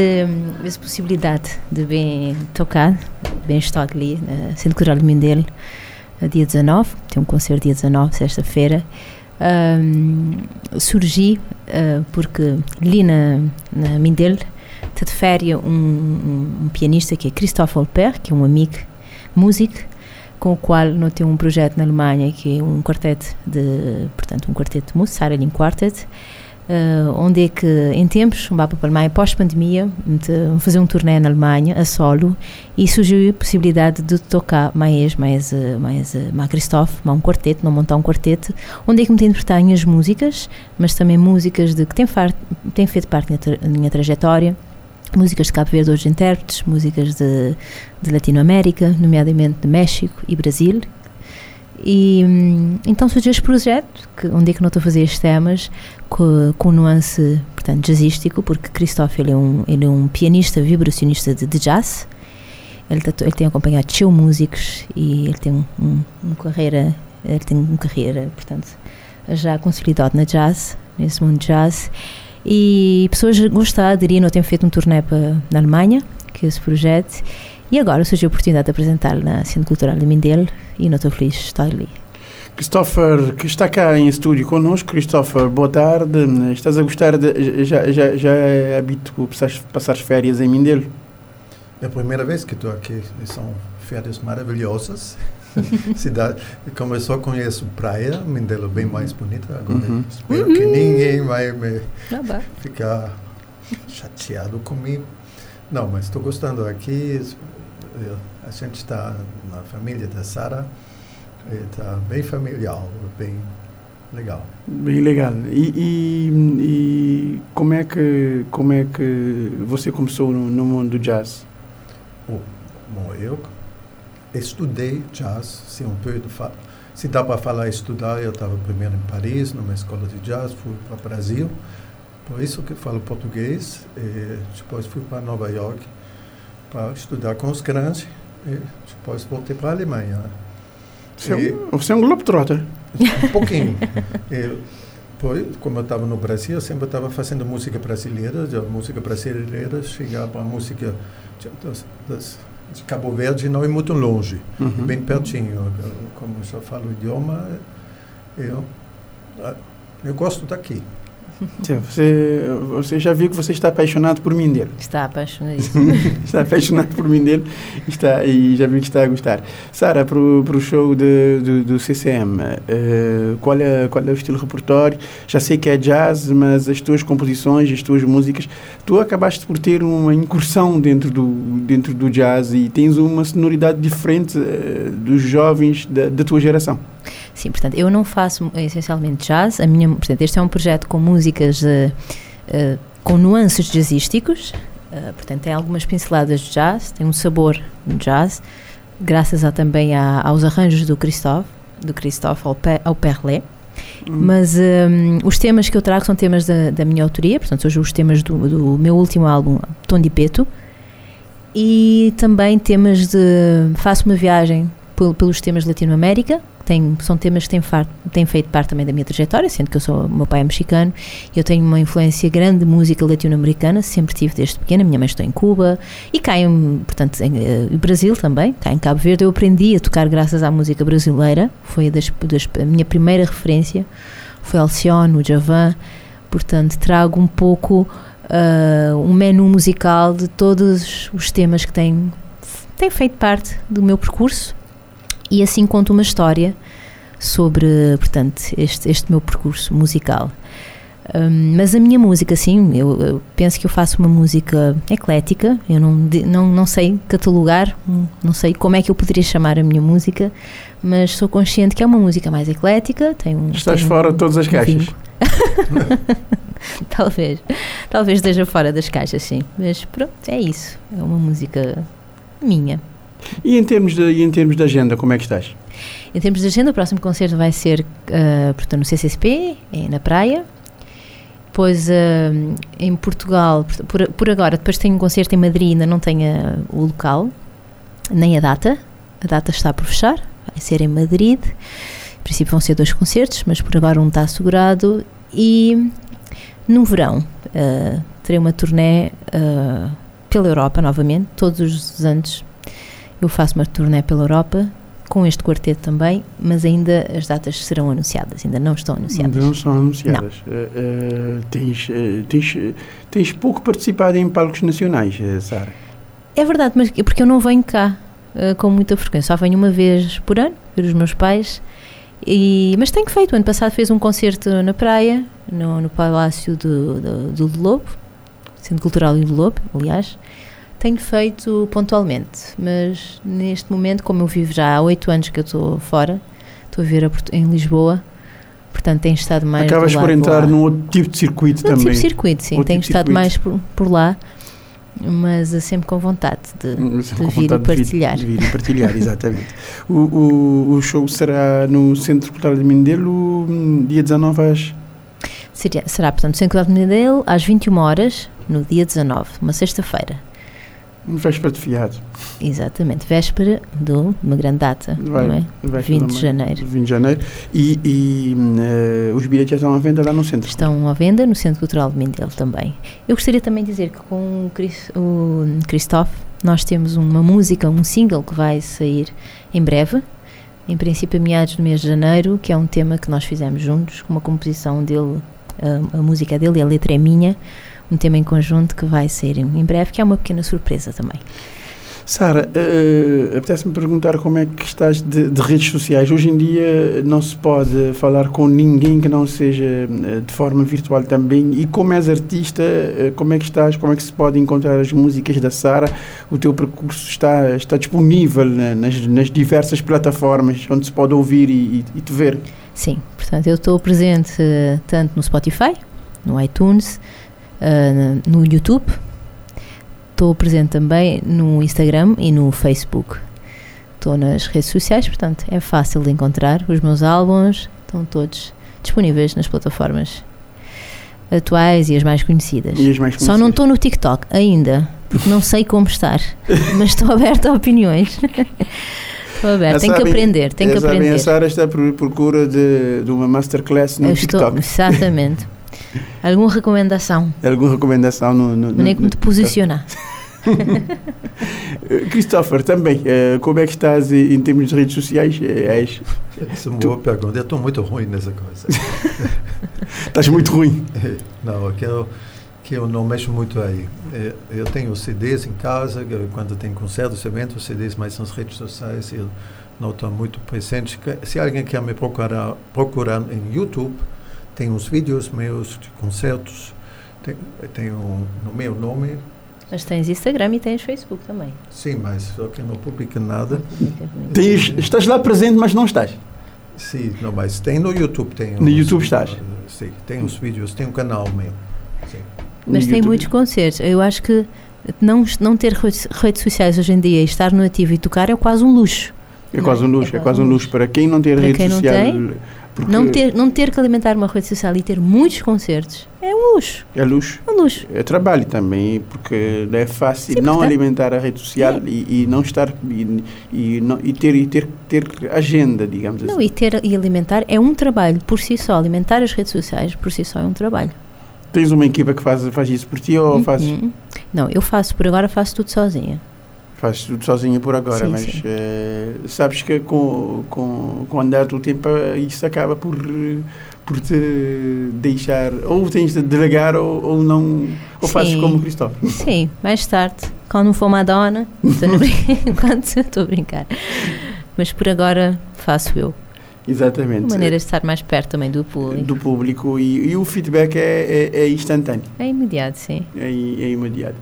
essa possibilidade de bem tocar, bem estar ali na Centro Cultural de Mindelo, a dia 19, tem um concerto dia 19, sexta-feira, um, surgi uh, porque ali na, na Mindelo te de férias um, um, um pianista que é Christophe Olper, que é um amigo músico, com o qual nós temos um projeto na Alemanha que é um quarteto de, portanto, um quarteto de música, Sarah Quartet, Uh, onde é que em tempos, um para Alemanha pós-pandemia, de fazer um turnê na Alemanha a solo e surgiu a possibilidade de tocar mais mais mais mais Christophe, mais um quarteto, não montar um quarteto, onde é que me tem interpretar minhas músicas, mas também músicas de que tem, far, tem feito parte da minha, minha trajetória. músicas de Cabo Verde, outros intérpretes, músicas de, de Latinoamérica, nomeadamente de México e Brasil. E hum, então surgiu este projeto, que, onde é que não estou a fazer estes temas, com, com nuance, portanto, jazzístico, porque Christophe ele é, um, ele é um pianista vibracionista de, de jazz. Ele, ele tem acompanhado show músicos e ele tem um, um, uma carreira, ele tem uma carreira, portanto, já consolidado na jazz, nesse mundo de jazz. E pessoas gostaram, aderiram, eu tenho feito um turnê para, na Alemanha, que é esse projeto, e agora surgiu a oportunidade de apresentá-lo na Centro Cultural de Mindelo e não estou feliz de estar ali. Christopher, que está cá em estúdio connosco. Christopher, boa tarde. Estás a gostar de. Já, já, já é hábito passar, passar as férias em Mindelo? É a primeira vez que estou aqui e são férias maravilhosas. Cidade, como eu só conheço praia, Mindelo é bem mais bonita. Agora Uhum. espero que ninguém vai me Ah, ficar chateado comigo. Não, mas estou gostando aqui. Eu- A gente está na família da Sara. Está bem familiar, bem legal. Bem legal. E, e, e como, é que, como é que você começou no, no mundo do jazz? Bom, eu estudei jazz, se, um fa- se dá para falar estudar, eu estava primeiro em Paris, numa escola de jazz, fui para o Brasil, por isso que falo português, depois fui para Nova York para estudar com os grandes, e depois voltei para a Alemanha. Você é E- um, você é um globetrotter. um pouquinho. E, Pois, como eu estava no Brasil, eu sempre estava fazendo música brasileira. A música brasileira chegava a música de, das- das- de Cabo Verde não é muito longe, Uhum. bem pertinho. Eu, como eu já falo o idioma, eu, eu gosto daqui. Sim, Você, você já viu que você está apaixonado por Mindelo. Está apaixonadíssimo. está apaixonado por Mindelo está, e já viu que está a gostar. Sara, para o show de, do, do CCM, eh, qual, é, qual é o estilo repertório? Já sei que é jazz, mas as tuas composições, as tuas músicas, tu acabaste por ter uma incursão dentro do, dentro do jazz e tens uma sonoridade diferente eh, dos jovens da, da tua geração. Sim, portanto, eu não faço eh, essencialmente jazz. A minha, portanto, este é um projeto com músicas eh, eh, com nuances jazzísticos. eh, portanto, tem algumas pinceladas de jazz, tem um sabor de jazz, graças a, também a- aos arranjos do Christophe, do Christophe ao, Pe, ao Perlet. Mas hum, os temas que eu trago são temas da, da minha autoria, portanto, são os temas do, do meu último álbum, Tom de Peto, e também temas de. Faço uma viagem pel- pelos temas de Latinoamérica, tem, são temas que têm, têm feito parte também da minha trajetória, sendo que eu sou, meu pai é mexicano eu tenho uma influência grande de música latino-americana, sempre tive desde pequena. Minha mãe está em Cuba e cá em, portanto, em eh, Brasil também, cá em Cabo Verde. Eu aprendi a tocar graças à música brasileira, foi das, das- a minha primeira referência, foi Alcione, o Javan. Portanto, trago um pouco ah, um menu musical de todos os temas que têm, têm feito parte do meu percurso e assim conto uma história sobre, portanto, este, este meu percurso musical. Hum, mas a minha música, sim, eu, eu penso que eu faço uma música eclética, eu não, não, não sei catalogar, não sei como é que eu poderia chamar a minha música, mas sou consciente que é uma música mais eclética, tem um... Estás tem um- fora de todas as um caixas. talvez, talvez esteja fora das caixas, sim, mas pronto, é isso, é uma música minha. E em termos de, e em termos de agenda, como é que estás? Em termos de agenda, o próximo concerto vai ser ah, portanto, no CCSP, é na praia. Depois ah, em Portugal, por- por, agora, depois tenho um concerto em Madrid, ainda não tenho ah, o local, nem a data. A data está por fechar, vai ser em Madrid. Em princípio vão ser dois concertos, mas por agora um está assegurado. E no verão terei uma turnê pela Europa novamente, todos os anos eu faço uma turnê pela Europa com este quarteto também, mas ainda as datas serão anunciadas, ainda não estão anunciadas. Ainda não são anunciadas. Eh, eh, tens, eh, tens, tens pouco participado em palcos nacionais, Sara. É verdade, mas é porque eu não venho cá com muita frequência, só venho uma vez por ano, ver os meus pais. E, mas tenho feito, ano passado fez um concerto na praia, no, no Palácio do, do, do Lobo, Centro Cultural do Lobo, aliás. Tenho feito pontualmente, mas neste momento, como eu vivo já há oito anos que eu estou fora, estou a viver em Lisboa, portanto tenho estado mais Acabas por de entrar num outro tipo de circuito Não, também. tipo circuito, sim. Outro Tenho tipo de estado circuito. mais por, por lá. mas sempre com vontade de, de com vir e vontade de partilhar. De vir e partilhar, exatamente. o, o, o show será no Centro Cultural de Mindelo, hum, dia 19 às... Seria, será, portanto, no Centro Cultural de Mindelo, às 21 horas, no dia 19, uma sexta-feira. Véspera de fiado. Exatamente, véspera de uma grande data, Vai- não é? vai 20 de janeiro. 20 de janeiro. E, e, eh, os bilhetes já estão à venda lá no centro. Estão à venda no Centro Cultural de Mindelo também. Eu gostaria também de dizer que com o, Cris, o Christophe nós temos uma música, um single que vai sair em breve, em princípio a meados do mês de janeiro, que é um tema que nós fizemos juntos, com uma composição dele, a, a música dele e a letra é minha, um tema em conjunto que vai sair em breve, que é uma pequena surpresa também. Sara, eh, apetece-me perguntar como é que estás de, de redes sociais. Hoje em dia não se pode falar com ninguém que não seja eh, de forma virtual também. E como és artista, como é que estás? Como é que se pode encontrar as músicas da Sara? O teu percurso está, está disponível né, nas, nas diversas plataformas onde se pode ouvir e, e- te ver. Sim, portanto, eu estou presente tanto no Spotify, no iTunes, eh, no YouTube, estou presente também no Instagram e no Facebook. Estou nas redes sociais, portanto, é fácil de encontrar. Os meus álbuns estão todos disponíveis nas plataformas atuais e as mais conhecidas. As mais Só não estou no TikTok ainda, porque não sei como estar, mas estou aberta a opiniões. Estou aberta, tenho que aprender, tenho que sabem, aprender. A Sara está à procura de, de uma masterclass no estou, TikTok. exatamente. Alguma recomendação? Alguma recomendação no, no, como te posicionar. Christopher, também, eh, como é que estás em termos de redes sociais? Eh, és- Essa é uma boa pergunta. Eu estou muito ruim nessa coisa. estás muito ruim. Não, que eu, que eu não mexo muito aí. É, Eu tenho CDs em casa, quando tem concertos, eventos, CDs, mas nas redes sociais eu não estou muito presente. Se alguém quer me procurar, procurar em YouTube, tem uns vídeos meus de concertos, tem, tem um, no meu nome, Mas tens Instagram e tens Facebook também. sim, mas só que não publica nada. Tens- estás lá presente, mas não estás. Sim, não, mas tem no YouTube. Tem No uns- YouTube estás? Sim, tem os vídeos, tem um canal meu. Sim. Mas No tem YouTube. muitos concertos. Eu acho que não, não ter redes, redes sociais hoje em dia e estar no ativo e tocar é quase um luxo. É quase um é? luxo, É é quase um luxo para quem não ter Para rede quem não social. tem, porque Não, ter, não ter que alimentar uma rede social e ter muitos concertos é um luxo. É luxo. É um luxo. É trabalho também, porque não é fácil Sim, não portanto- alimentar a rede social e, e não estar e, e, não, e ter e ter ter agenda, digamos Não, assim. e, ter, e alimentar é um trabalho por si só. Alimentar as redes sociais por si só é um trabalho. Tens uma equipa que faz faz isso por ti ou fazes Uhum. Não, eu faço, por agora faço tudo sozinha. Fazes tudo sozinha por agora, Sim, mas sim. eh, sabes que com, com, com o andar do tempo eh, isso acaba por por te deixar ou tens de delegar ou, ou não ou fazes Sim. como o Cristóvão. Sim, mais tarde, quando for Madonna, estou a brincar. Mas por agora faço eu. Exatamente. De maneira de estar mais perto também do público. do público e, e o feedback é, é, é instantâneo, É imediato, sim. é, é imediato.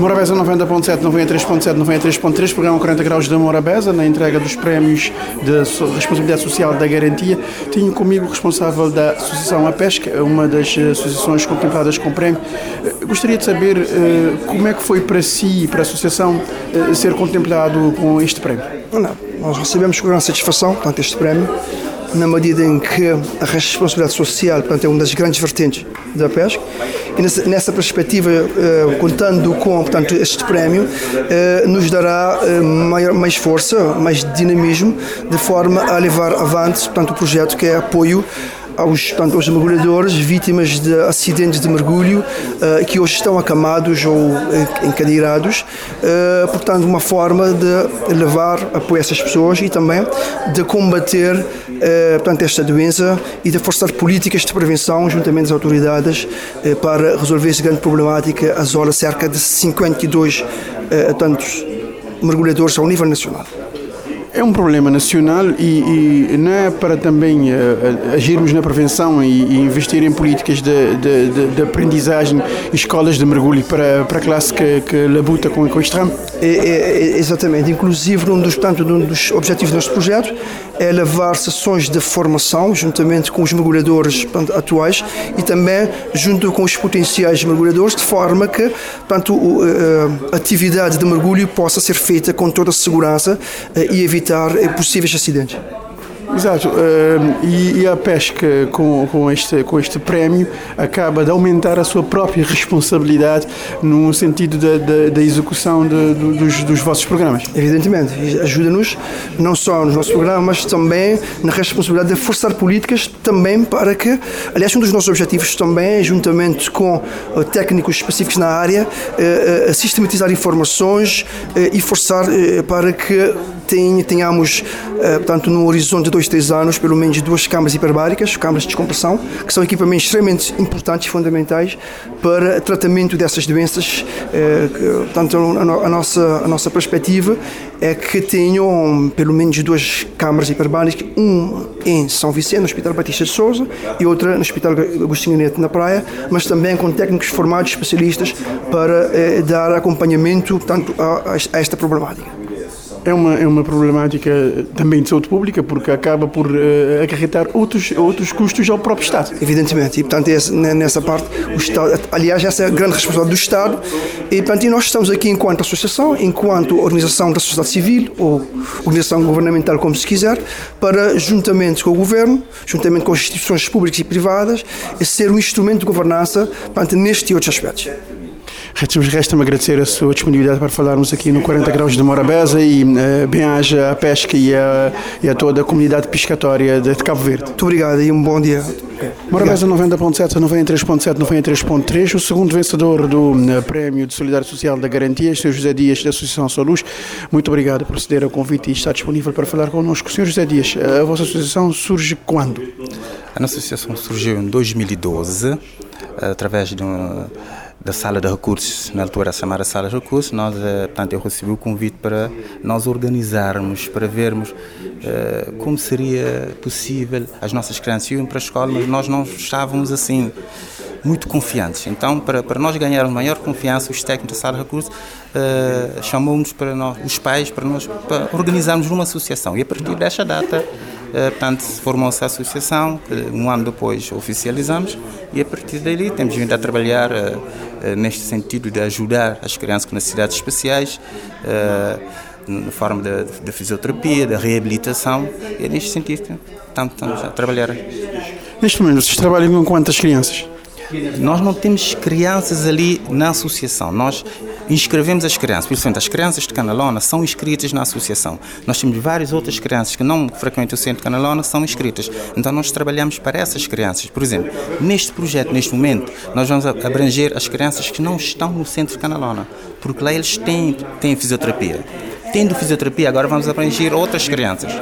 Morabeza 90.7, 93.7, 93.3, programa 40 graus da Morabeza, na entrega dos prémios de responsabilidade social da garantia. Tenho comigo o responsável da Associação A Pesca, uma das eh, associações contempladas com prémio. Eh, Gostaria de saber eh, como é que foi para si e para a associação ser contemplado com este prémio. Não, nós recebemos com grande satisfação portanto, este prémio, na medida em que a responsabilidade social portanto, é uma das grandes vertentes da pesca. E nessa, perspectiva, eh, contando com portanto, este prémio, eh, nos dará eh, maior, mais força, mais dinamismo, de forma a levar avante portanto, o projeto que é apoio aos, portanto, aos mergulhadores vítimas de acidentes de mergulho eh, que hoje estão acamados ou encadeirados. Eh, portanto, uma forma de levar apoio a essas pessoas e também de combater eh, portanto, esta doença e de forçar políticas de prevenção juntamente às autoridades para resolver essa grande problemática. A Zola cerca de 52 eh, tantos mergulhadores ao nível nacional. É um problema nacional e, e não é para também eh, agirmos na prevenção e, e investir em políticas de, de, de, de aprendizagem, escolas de mergulho para, para a classe que, que labuta com, com este ramo? É, é, é, exatamente. Inclusive, um dos, portanto, um dos objetivos do nosso projeto é levar sessões de formação juntamente com os mergulhadores portanto, atuais e também junto com os potenciais mergulhadores, de forma que portanto, a atividade de mergulho possa ser feita com toda a segurança eh, e evitar eh, possíveis acidentes. Exato. Uh, e, e, a pesca com, com, este, com este prémio acaba de aumentar a sua própria responsabilidade no sentido da, da, da execução de, dos, dos vossos programas. Evidentemente. Ajuda-nos não só nos nossos programas, mas também na responsabilidade de forçar políticas também para que, aliás, um dos nossos objetivos também, juntamente com uh, técnicos específicos na área, uh, sistematizar informações e forçar para que tenhamos, portanto, no horizonte de dois, três anos, pelo menos duas câmaras hiperbáricas, câmaras de descompressão, que são equipamentos extremamente importantes e fundamentais para tratamento dessas doenças. Eh, portanto, a nossa, a nossa perspectiva é que tenham pelo menos duas câmaras hiperbáricas, um em São Vicente, no Hospital Batista de Souza, e outra no Hospital Agostinho Neto, na Praia, mas também com técnicos formados, especialistas, para eh, dar acompanhamento portanto, a esta problemática é uma, é uma problemática também de saúde pública, porque acaba por uh, acarretar outros, outros custos ao próprio Estado. Evidentemente, e portanto, esse, nessa parte, o Estado, aliás, essa é a grande responsabilidade do Estado, e portanto, nós estamos aqui enquanto associação, enquanto organização da sociedade civil, ou organização governamental, como se quiser, para, juntamente com o Governo, juntamente com as instituições públicas e privadas, ser um instrumento de governança portanto, neste e outros aspectos. Resta-me agradecer a sua disponibilidade para falarmos aqui no 40 Graus de Morabeza e uh, bem-haja a pesca e a, e a, toda a comunidade pescatória de Cabo Verde. Muito obrigado e um bom dia. Morabeza 90.7, 93.7, 93.3. O segundo vencedor do uh, Prémio de Solidariedade Social da Garantia, Sr. José Dias, da Associação Soluz. Muito obrigado por ceder ao convite e estar disponível para falar connosco. Sr. José Dias, a vossa associação surge quando? A nossa associação surgiu em 2012, através de um da sala de recursos, na altura chamada sala de recursos, nós, eh, portanto, eu recebi o convite para nós organizarmos, para vermos uh, como seria possível as nossas crianças irem para a escola, mas nós não estávamos assim muito confiantes. Então, para, para nós ganharmos maior confiança, os técnicos da sala recursos uh, chamou-nos para nós, os pais, para nós para organizarmos uma associação. E a partir desta data, Uh, portanto, formou-se a associação, um ano depois oficializamos e a partir dali temos vindo a trabalhar uh, eh, neste sentido de ajudar as crianças com necessidades especiais, na forma da fisioterapia, da reabilitação, e é neste sentido estamos, estamos a trabalhar. Neste momento, vocês trabalham com quantas crianças? Nós não temos crianças ali na associação. Nós inscrevemos as crianças. Principalmente as crianças de Canalona são inscritas na associação. Nós temos várias outras crianças que não frequentam o centro de Canalona são inscritas. Então nós trabalhamos para essas crianças. Por exemplo, neste projeto, neste momento, nós vamos abranger as crianças que não estão no centro de Canalona, porque lá eles têm, têm fisioterapia. Tendo fisioterapia, agora vamos abranger outras crianças.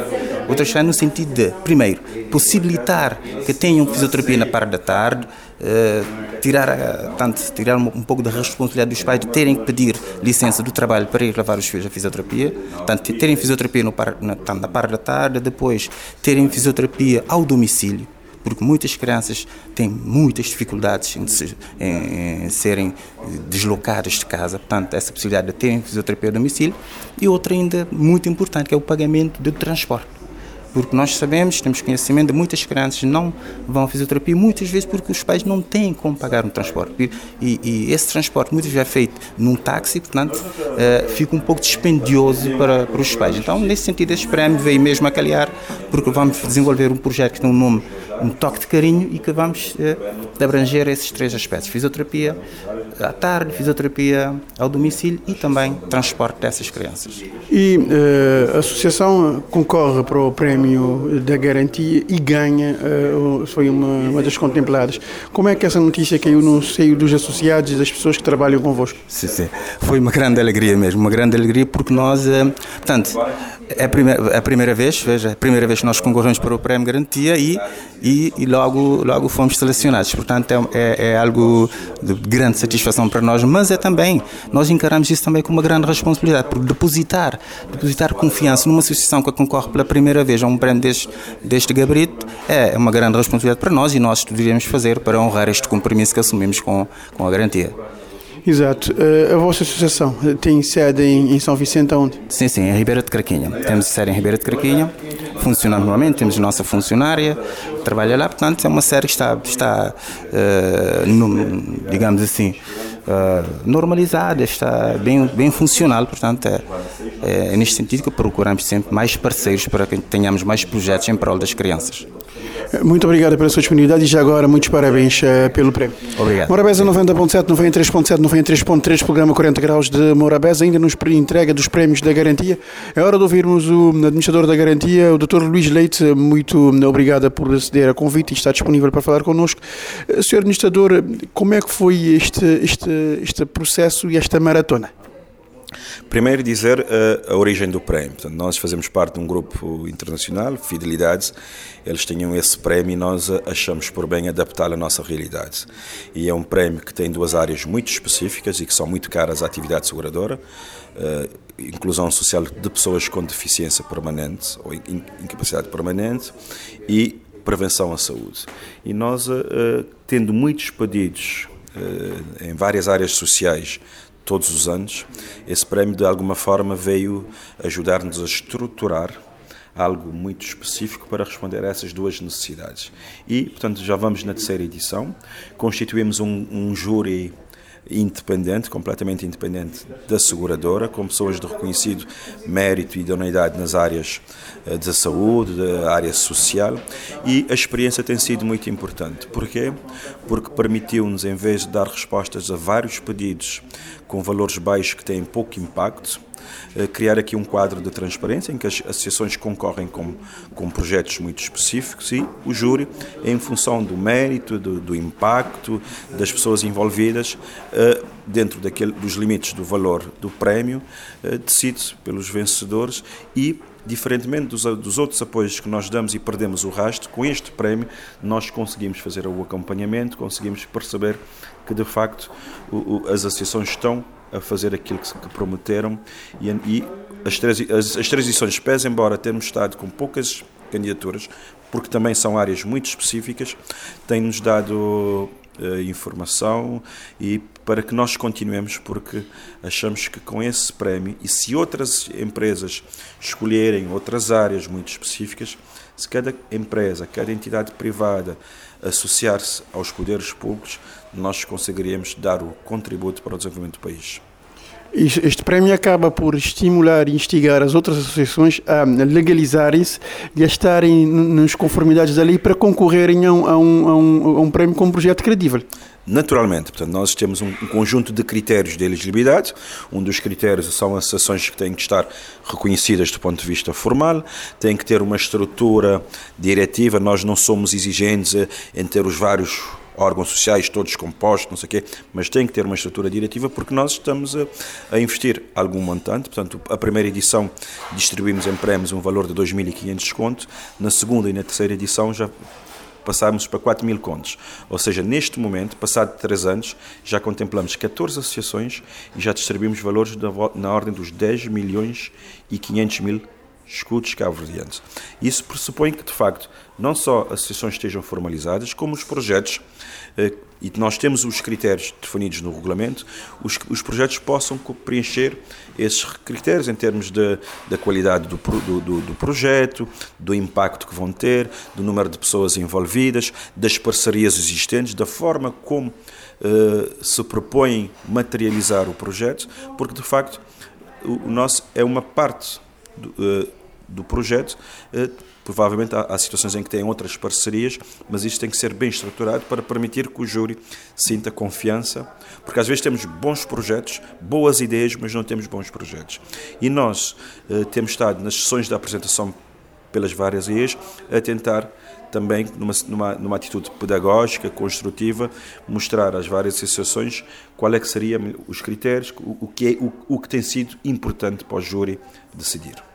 Outras crianças no sentido de, primeiro, possibilitar que tenham fisioterapia na parte da tarde, eh, tirar, uh, tanto, tirar um, pouco da responsabilidade dos pais de terem que pedir licença do trabalho para ir levar os filhos à fisioterapia, tanto, terem fisioterapia no par, na, tanto na parte da tarde, depois terem fisioterapia ao domicílio, porque muitas crianças têm muitas dificuldades em, em, em, serem deslocadas de casa, portanto, essa possibilidade de terem fisioterapia ao domicílio, e outra ainda muito importante, que é o pagamento do transporte porque nós sabemos, temos conhecimento de muitas crianças não vão à fisioterapia, muitas vezes porque os pais não têm como pagar um transporte. E, e esse transporte muitas vezes é feito num táxi, portanto, uh, fica um pouco dispendioso para, para os pais. Então, nesse sentido, este prémio veio mesmo a calhar, porque vamos desenvolver um projeto que tem um nome um toque de carinho e que vamos uh, abranger esses três aspectos: fisioterapia à tarde, fisioterapia ao domicílio e também transporte dessas crianças. E uh, a associação concorre para o prémio da garantia e ganha, uh, foi uma, uma das contempladas. Como é que essa notícia caiu no seio dos associados e das pessoas que trabalham convosco? Sim, sim. Foi uma grande alegria mesmo, uma grande alegria porque nós, portanto, é a primeira, a primeira vez, veja, é a primeira vez que nós concorremos para o Prémio Garantia e, e, e logo, logo fomos selecionados. Portanto, é, é, é, algo de grande satisfação para nós, mas é também, nós encaramos isso também com uma grande responsabilidade, porque depositar, depositar confiança numa associação que concorre pela primeira vez a um prémio deste, deste gabarito é uma grande responsabilidade para nós e nós deveríamos fazer para honrar este compromisso que assumimos com, com a garantia. Exato. Uh, a vossa associação tem sede em, São Vicente, onde? Sim, sim, em Ribeira de Craquinha. Temos sede em Ribeira de Craquinha. funcionamos normalmente, temos nossa funcionária, trabalha lá, portanto é uma série que está, está uh, no, digamos assim, uh, normalizada, está bem, bem funcional, portanto é, é, neste sentido que procuramos sempre mais parceiros para que tenhamos mais projetos em prol das crianças. Muito obrigado pela sua disponibilidade e já agora muitos parabéns uh, pelo prémio. Obrigado. Morabeza 90.7, 93.7, 93.3, programa 40 graus de Morabeza, ainda nos entrega dos prémios da garantia. É hora de ouvirmos o administrador da garantia, o Dr. Luís Leite. Muito obrigado por aceder a convite e está disponível para falar connosco. Uh, Senhor administrador, como é que foi este, este, este processo e esta maratona? Primeiro dizer uh, a origem do prémio. Portanto, nós fazemos parte de um grupo internacional, Fidelidades. Eles tinham esse prémio e nós achamos por bem adaptá-lo à nossa realidade. E é um prémio que tem duas áreas muito específicas e que são muito caras à atividade seguradora. Uh, inclusão social de pessoas com deficiência permanente ou incapacidade permanente e prevenção à saúde. E nós, uh, tendo muitos pedidos em várias áreas sociais todos os anos. Esse prémio, de alguma forma, veio ajudar-nos a estruturar algo muito específico para responder a essas duas necessidades. E, portanto, já vamos na terceira edição. Constituímos um, um júri independente, completamente independente da seguradora, com pessoas de reconhecido mérito e idoneidade nas áreas eh, da saúde, da área social, e a experiência tem sido muito importante. Porquê? Porque permitiu-nos, em vez de dar respostas a vários pedidos com valores baixos que têm pouco impacto, eh, criar aqui um quadro de transparência em que as associações concorrem com, com projetos muito específicos e o júri, em função do mérito, do, do impacto das pessoas envolvidas, eh, dentro daquele, dos limites do valor do prémio, eh, decide pelos vencedores e diferentemente dos, dos, outros apoios que nós damos e perdemos o rastro, com este prémio nós conseguimos fazer o acompanhamento, conseguimos perceber que de facto o, o, as associações estão a fazer aquilo que, que prometeram e, e as, três, as, as três edições, embora termos estado com poucas candidaturas, porque também são áreas muito específicas, têm-nos dado uh, informação e para que nós continuemos, porque achamos que com esse prémio, e se outras empresas escolherem outras áreas muito específicas, se cada empresa, cada entidade privada associar-se aos poderes públicos, nós conseguiríamos dar o contributo para o desenvolvimento do país. Este prémio acaba por estimular e instigar as outras associações a legalizarem-se e a estarem nas conformidades da lei para concorrerem a um, a um, a um, prémio com um projeto credível. Naturalmente, portanto, nós temos um, conjunto de critérios de elegibilidade. Um dos critérios são as ações que têm que estar reconhecidas do ponto de vista formal, têm que ter uma estrutura diretiva. Nós não somos exigentes em ter os vários órgãos sociais todos compostos, não sei o quê, mas tem que ter uma estrutura diretiva porque nós estamos a, a investir algum montante. Portanto, a primeira edição distribuímos em prémios um valor de 2.500 desconto, na segunda e na terceira edição já passámos para 4 mil contos. Ou seja, neste momento, passado 3 anos, já contemplamos 14 associações e já distribuímos valores na ordem dos 10 milhões e 500 mil escudos cabo-verdianos. Isso pressupõe que, de facto, não só as associações estejam formalizadas, como os projetos, e nós temos os critérios definidos no regulamento, os, os projetos possam preencher esses critérios em termos da qualidade do, do, do, projeto, do impacto que vão ter, do número de pessoas envolvidas, das parcerias existentes, da forma como eh, se propõem materializar o projeto, porque, de facto, o, o nosso é uma parte do, uh, do projeto. Provavelmente há, há, situações em que têm outras parcerias, mas isto tem que ser bem estruturado para permitir que o júri sinta confiança, porque às vezes temos bons projetos, boas ideias, mas não temos bons projetos. E nós uh, temos estado nas sessões da apresentação pelas várias IEs a tentar também, numa, numa, numa atitude pedagógica, construtiva, mostrar às várias associações qual é que seriam os critérios, o, o que, é, o, o que tem sido importante para o júri decidir.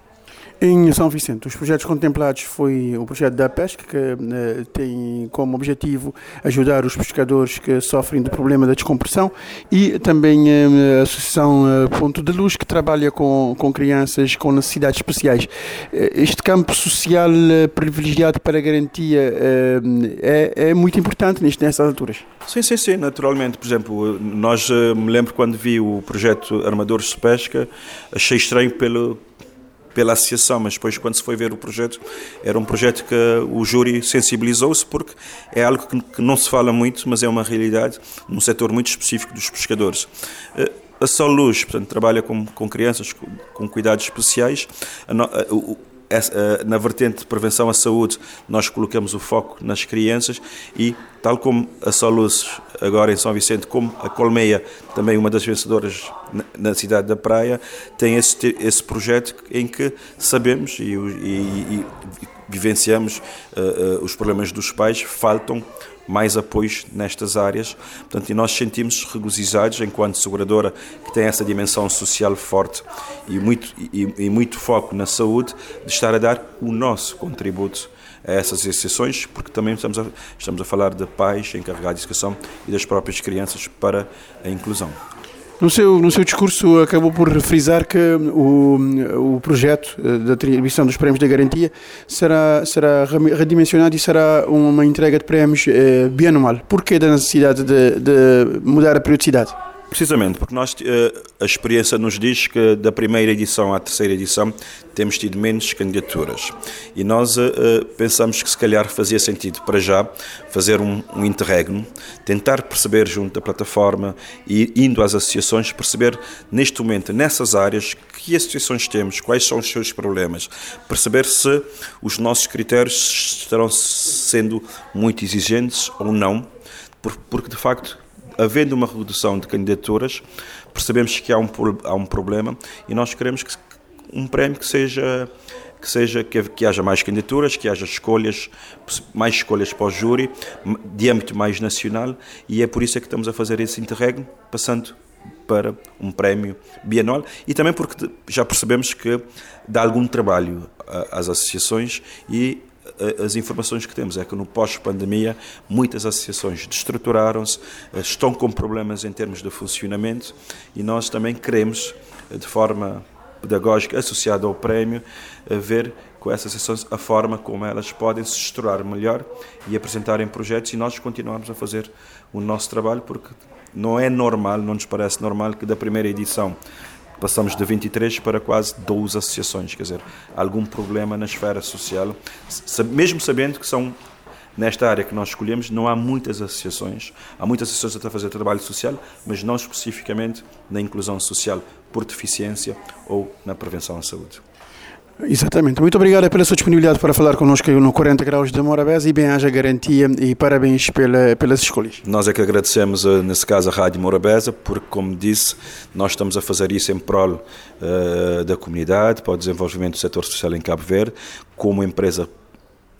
Em São Vicente, os projetos contemplados foi o projeto da pesca, que uh, tem como objetivo ajudar os pescadores que sofrem do problema da descompressão, e também uh, a Associação uh, Ponto de Luz, que trabalha com, com crianças com necessidades especiais. este campo social privilegiado para garantia é, é, muito importante nessas alturas. Sim, sim, sim, naturalmente. Por exemplo, nós me lembro quando vi o projeto Armadores de Pesca, achei estranho pelo pela associação, mas depois quando se foi ver o projeto, era um projeto que o júri sensibilizou-se porque é algo que, não se fala muito, mas é uma realidade num setor muito específico dos pescadores. Uh, a Sol Luz, portanto, trabalha com, com crianças com, com cuidados especiais. A, a, na vertente de prevenção à saúde, nós colocamos o foco nas crianças e, tal como a Soluz, agora em São Vicente, como a Colmeia, também uma das vencedoras na cidade da Praia, tem esse, esse projeto em que sabemos e, e, e vivenciamos uh, uh, os problemas dos pais, faltam mais apoios nestas áreas. Portanto, e nós sentimos regozijados, enquanto seguradora que tem essa dimensão social forte e muito, e, e muito foco na saúde, de estar a dar o nosso contributo a essas exceções, porque também estamos a, estamos a falar de pais encarregados de educação e das próprias crianças para a inclusão. No seu, no seu discurso acabou por frisar que o, o projeto eh, da atribuição dos prémios da garantia será, será redimensionado e será uma entrega de prémios eh, bianual. Porquê da necessidade de, de mudar a periodicidade? Precisamente, porque nós, eh, a experiência nos diz que da primeira edição à terceira edição temos tido menos candidaturas. E nós uh, pensamos que se calhar fazia sentido, para já, fazer um, um interregno, tentar perceber junto da plataforma e indo às associações, perceber neste momento, nessas áreas, que associações temos, quais são os seus problemas, perceber se os nossos critérios estarão sendo muito exigentes ou não, porque de facto havendo uma redução de candidaturas, percebemos que há um, há um problema e nós queremos que um prémio que seja que seja que, que haja mais candidaturas, que haja escolhas, mais escolhas para o júri, de âmbito mais nacional, e é por isso é que estamos a fazer esse interregno, passando para um prémio bianual e também porque já percebemos que dá algum trabalho às associações e as informações que temos é que no pós-pandemia muitas associações destruturaram-se, eh, estão com problemas em termos de funcionamento e nós também queremos, eh, de forma pedagógica associada ao prémio, eh, ver com essas associações a forma como elas podem se estruturar melhor e apresentarem projetos e nós continuamos a fazer o nosso trabalho porque não é normal, não nos parece normal que da primeira edição passamos de 23 para quase 12 associações, quer dizer, algum problema na esfera social, mesmo sabendo que são nesta área que nós escolhemos, não há muitas associações. Há muitas associações a fazer trabalho social, mas não especificamente na inclusão social por deficiência ou na prevenção à saúde. Exatamente. Muito obrigado pela sua disponibilidade para falar connosco no 40 Graus de Morabeza e bem-haja garantia e parabéns pela, pelas escolhas. Nós é que agradecemos, eh, nesse caso, a Rádio Morabeza, porque, como disse, nós estamos a fazer isso em prol uh, da comunidade, para o desenvolvimento do setor social em Cabo Verde, como empresa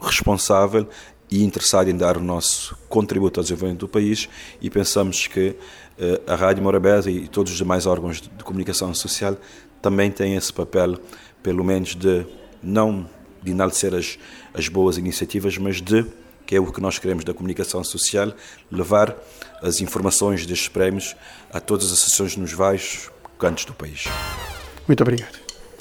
responsável e interessada em dar o nosso contributo ao desenvolvimento do país e pensamos que uh, a Rádio Morabeza e todos os demais órgãos de comunicação social também têm esse papel pelo menos de não de enaltecer as, as boas iniciativas, mas de, que é o que nós queremos da comunicação social, levar as informações destes prémios a todas as associações nos vários cantos do país. Muito obrigado.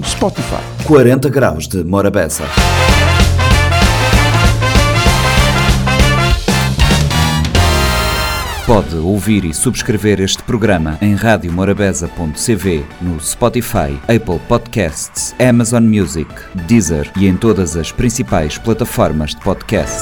no Spotify. 40 graus de Morabeza. Pode ouvir e subscrever este programa em radiomorabeza.cv, no Spotify, Apple Podcasts, Amazon Music, Deezer e em todas as principais plataformas de podcast.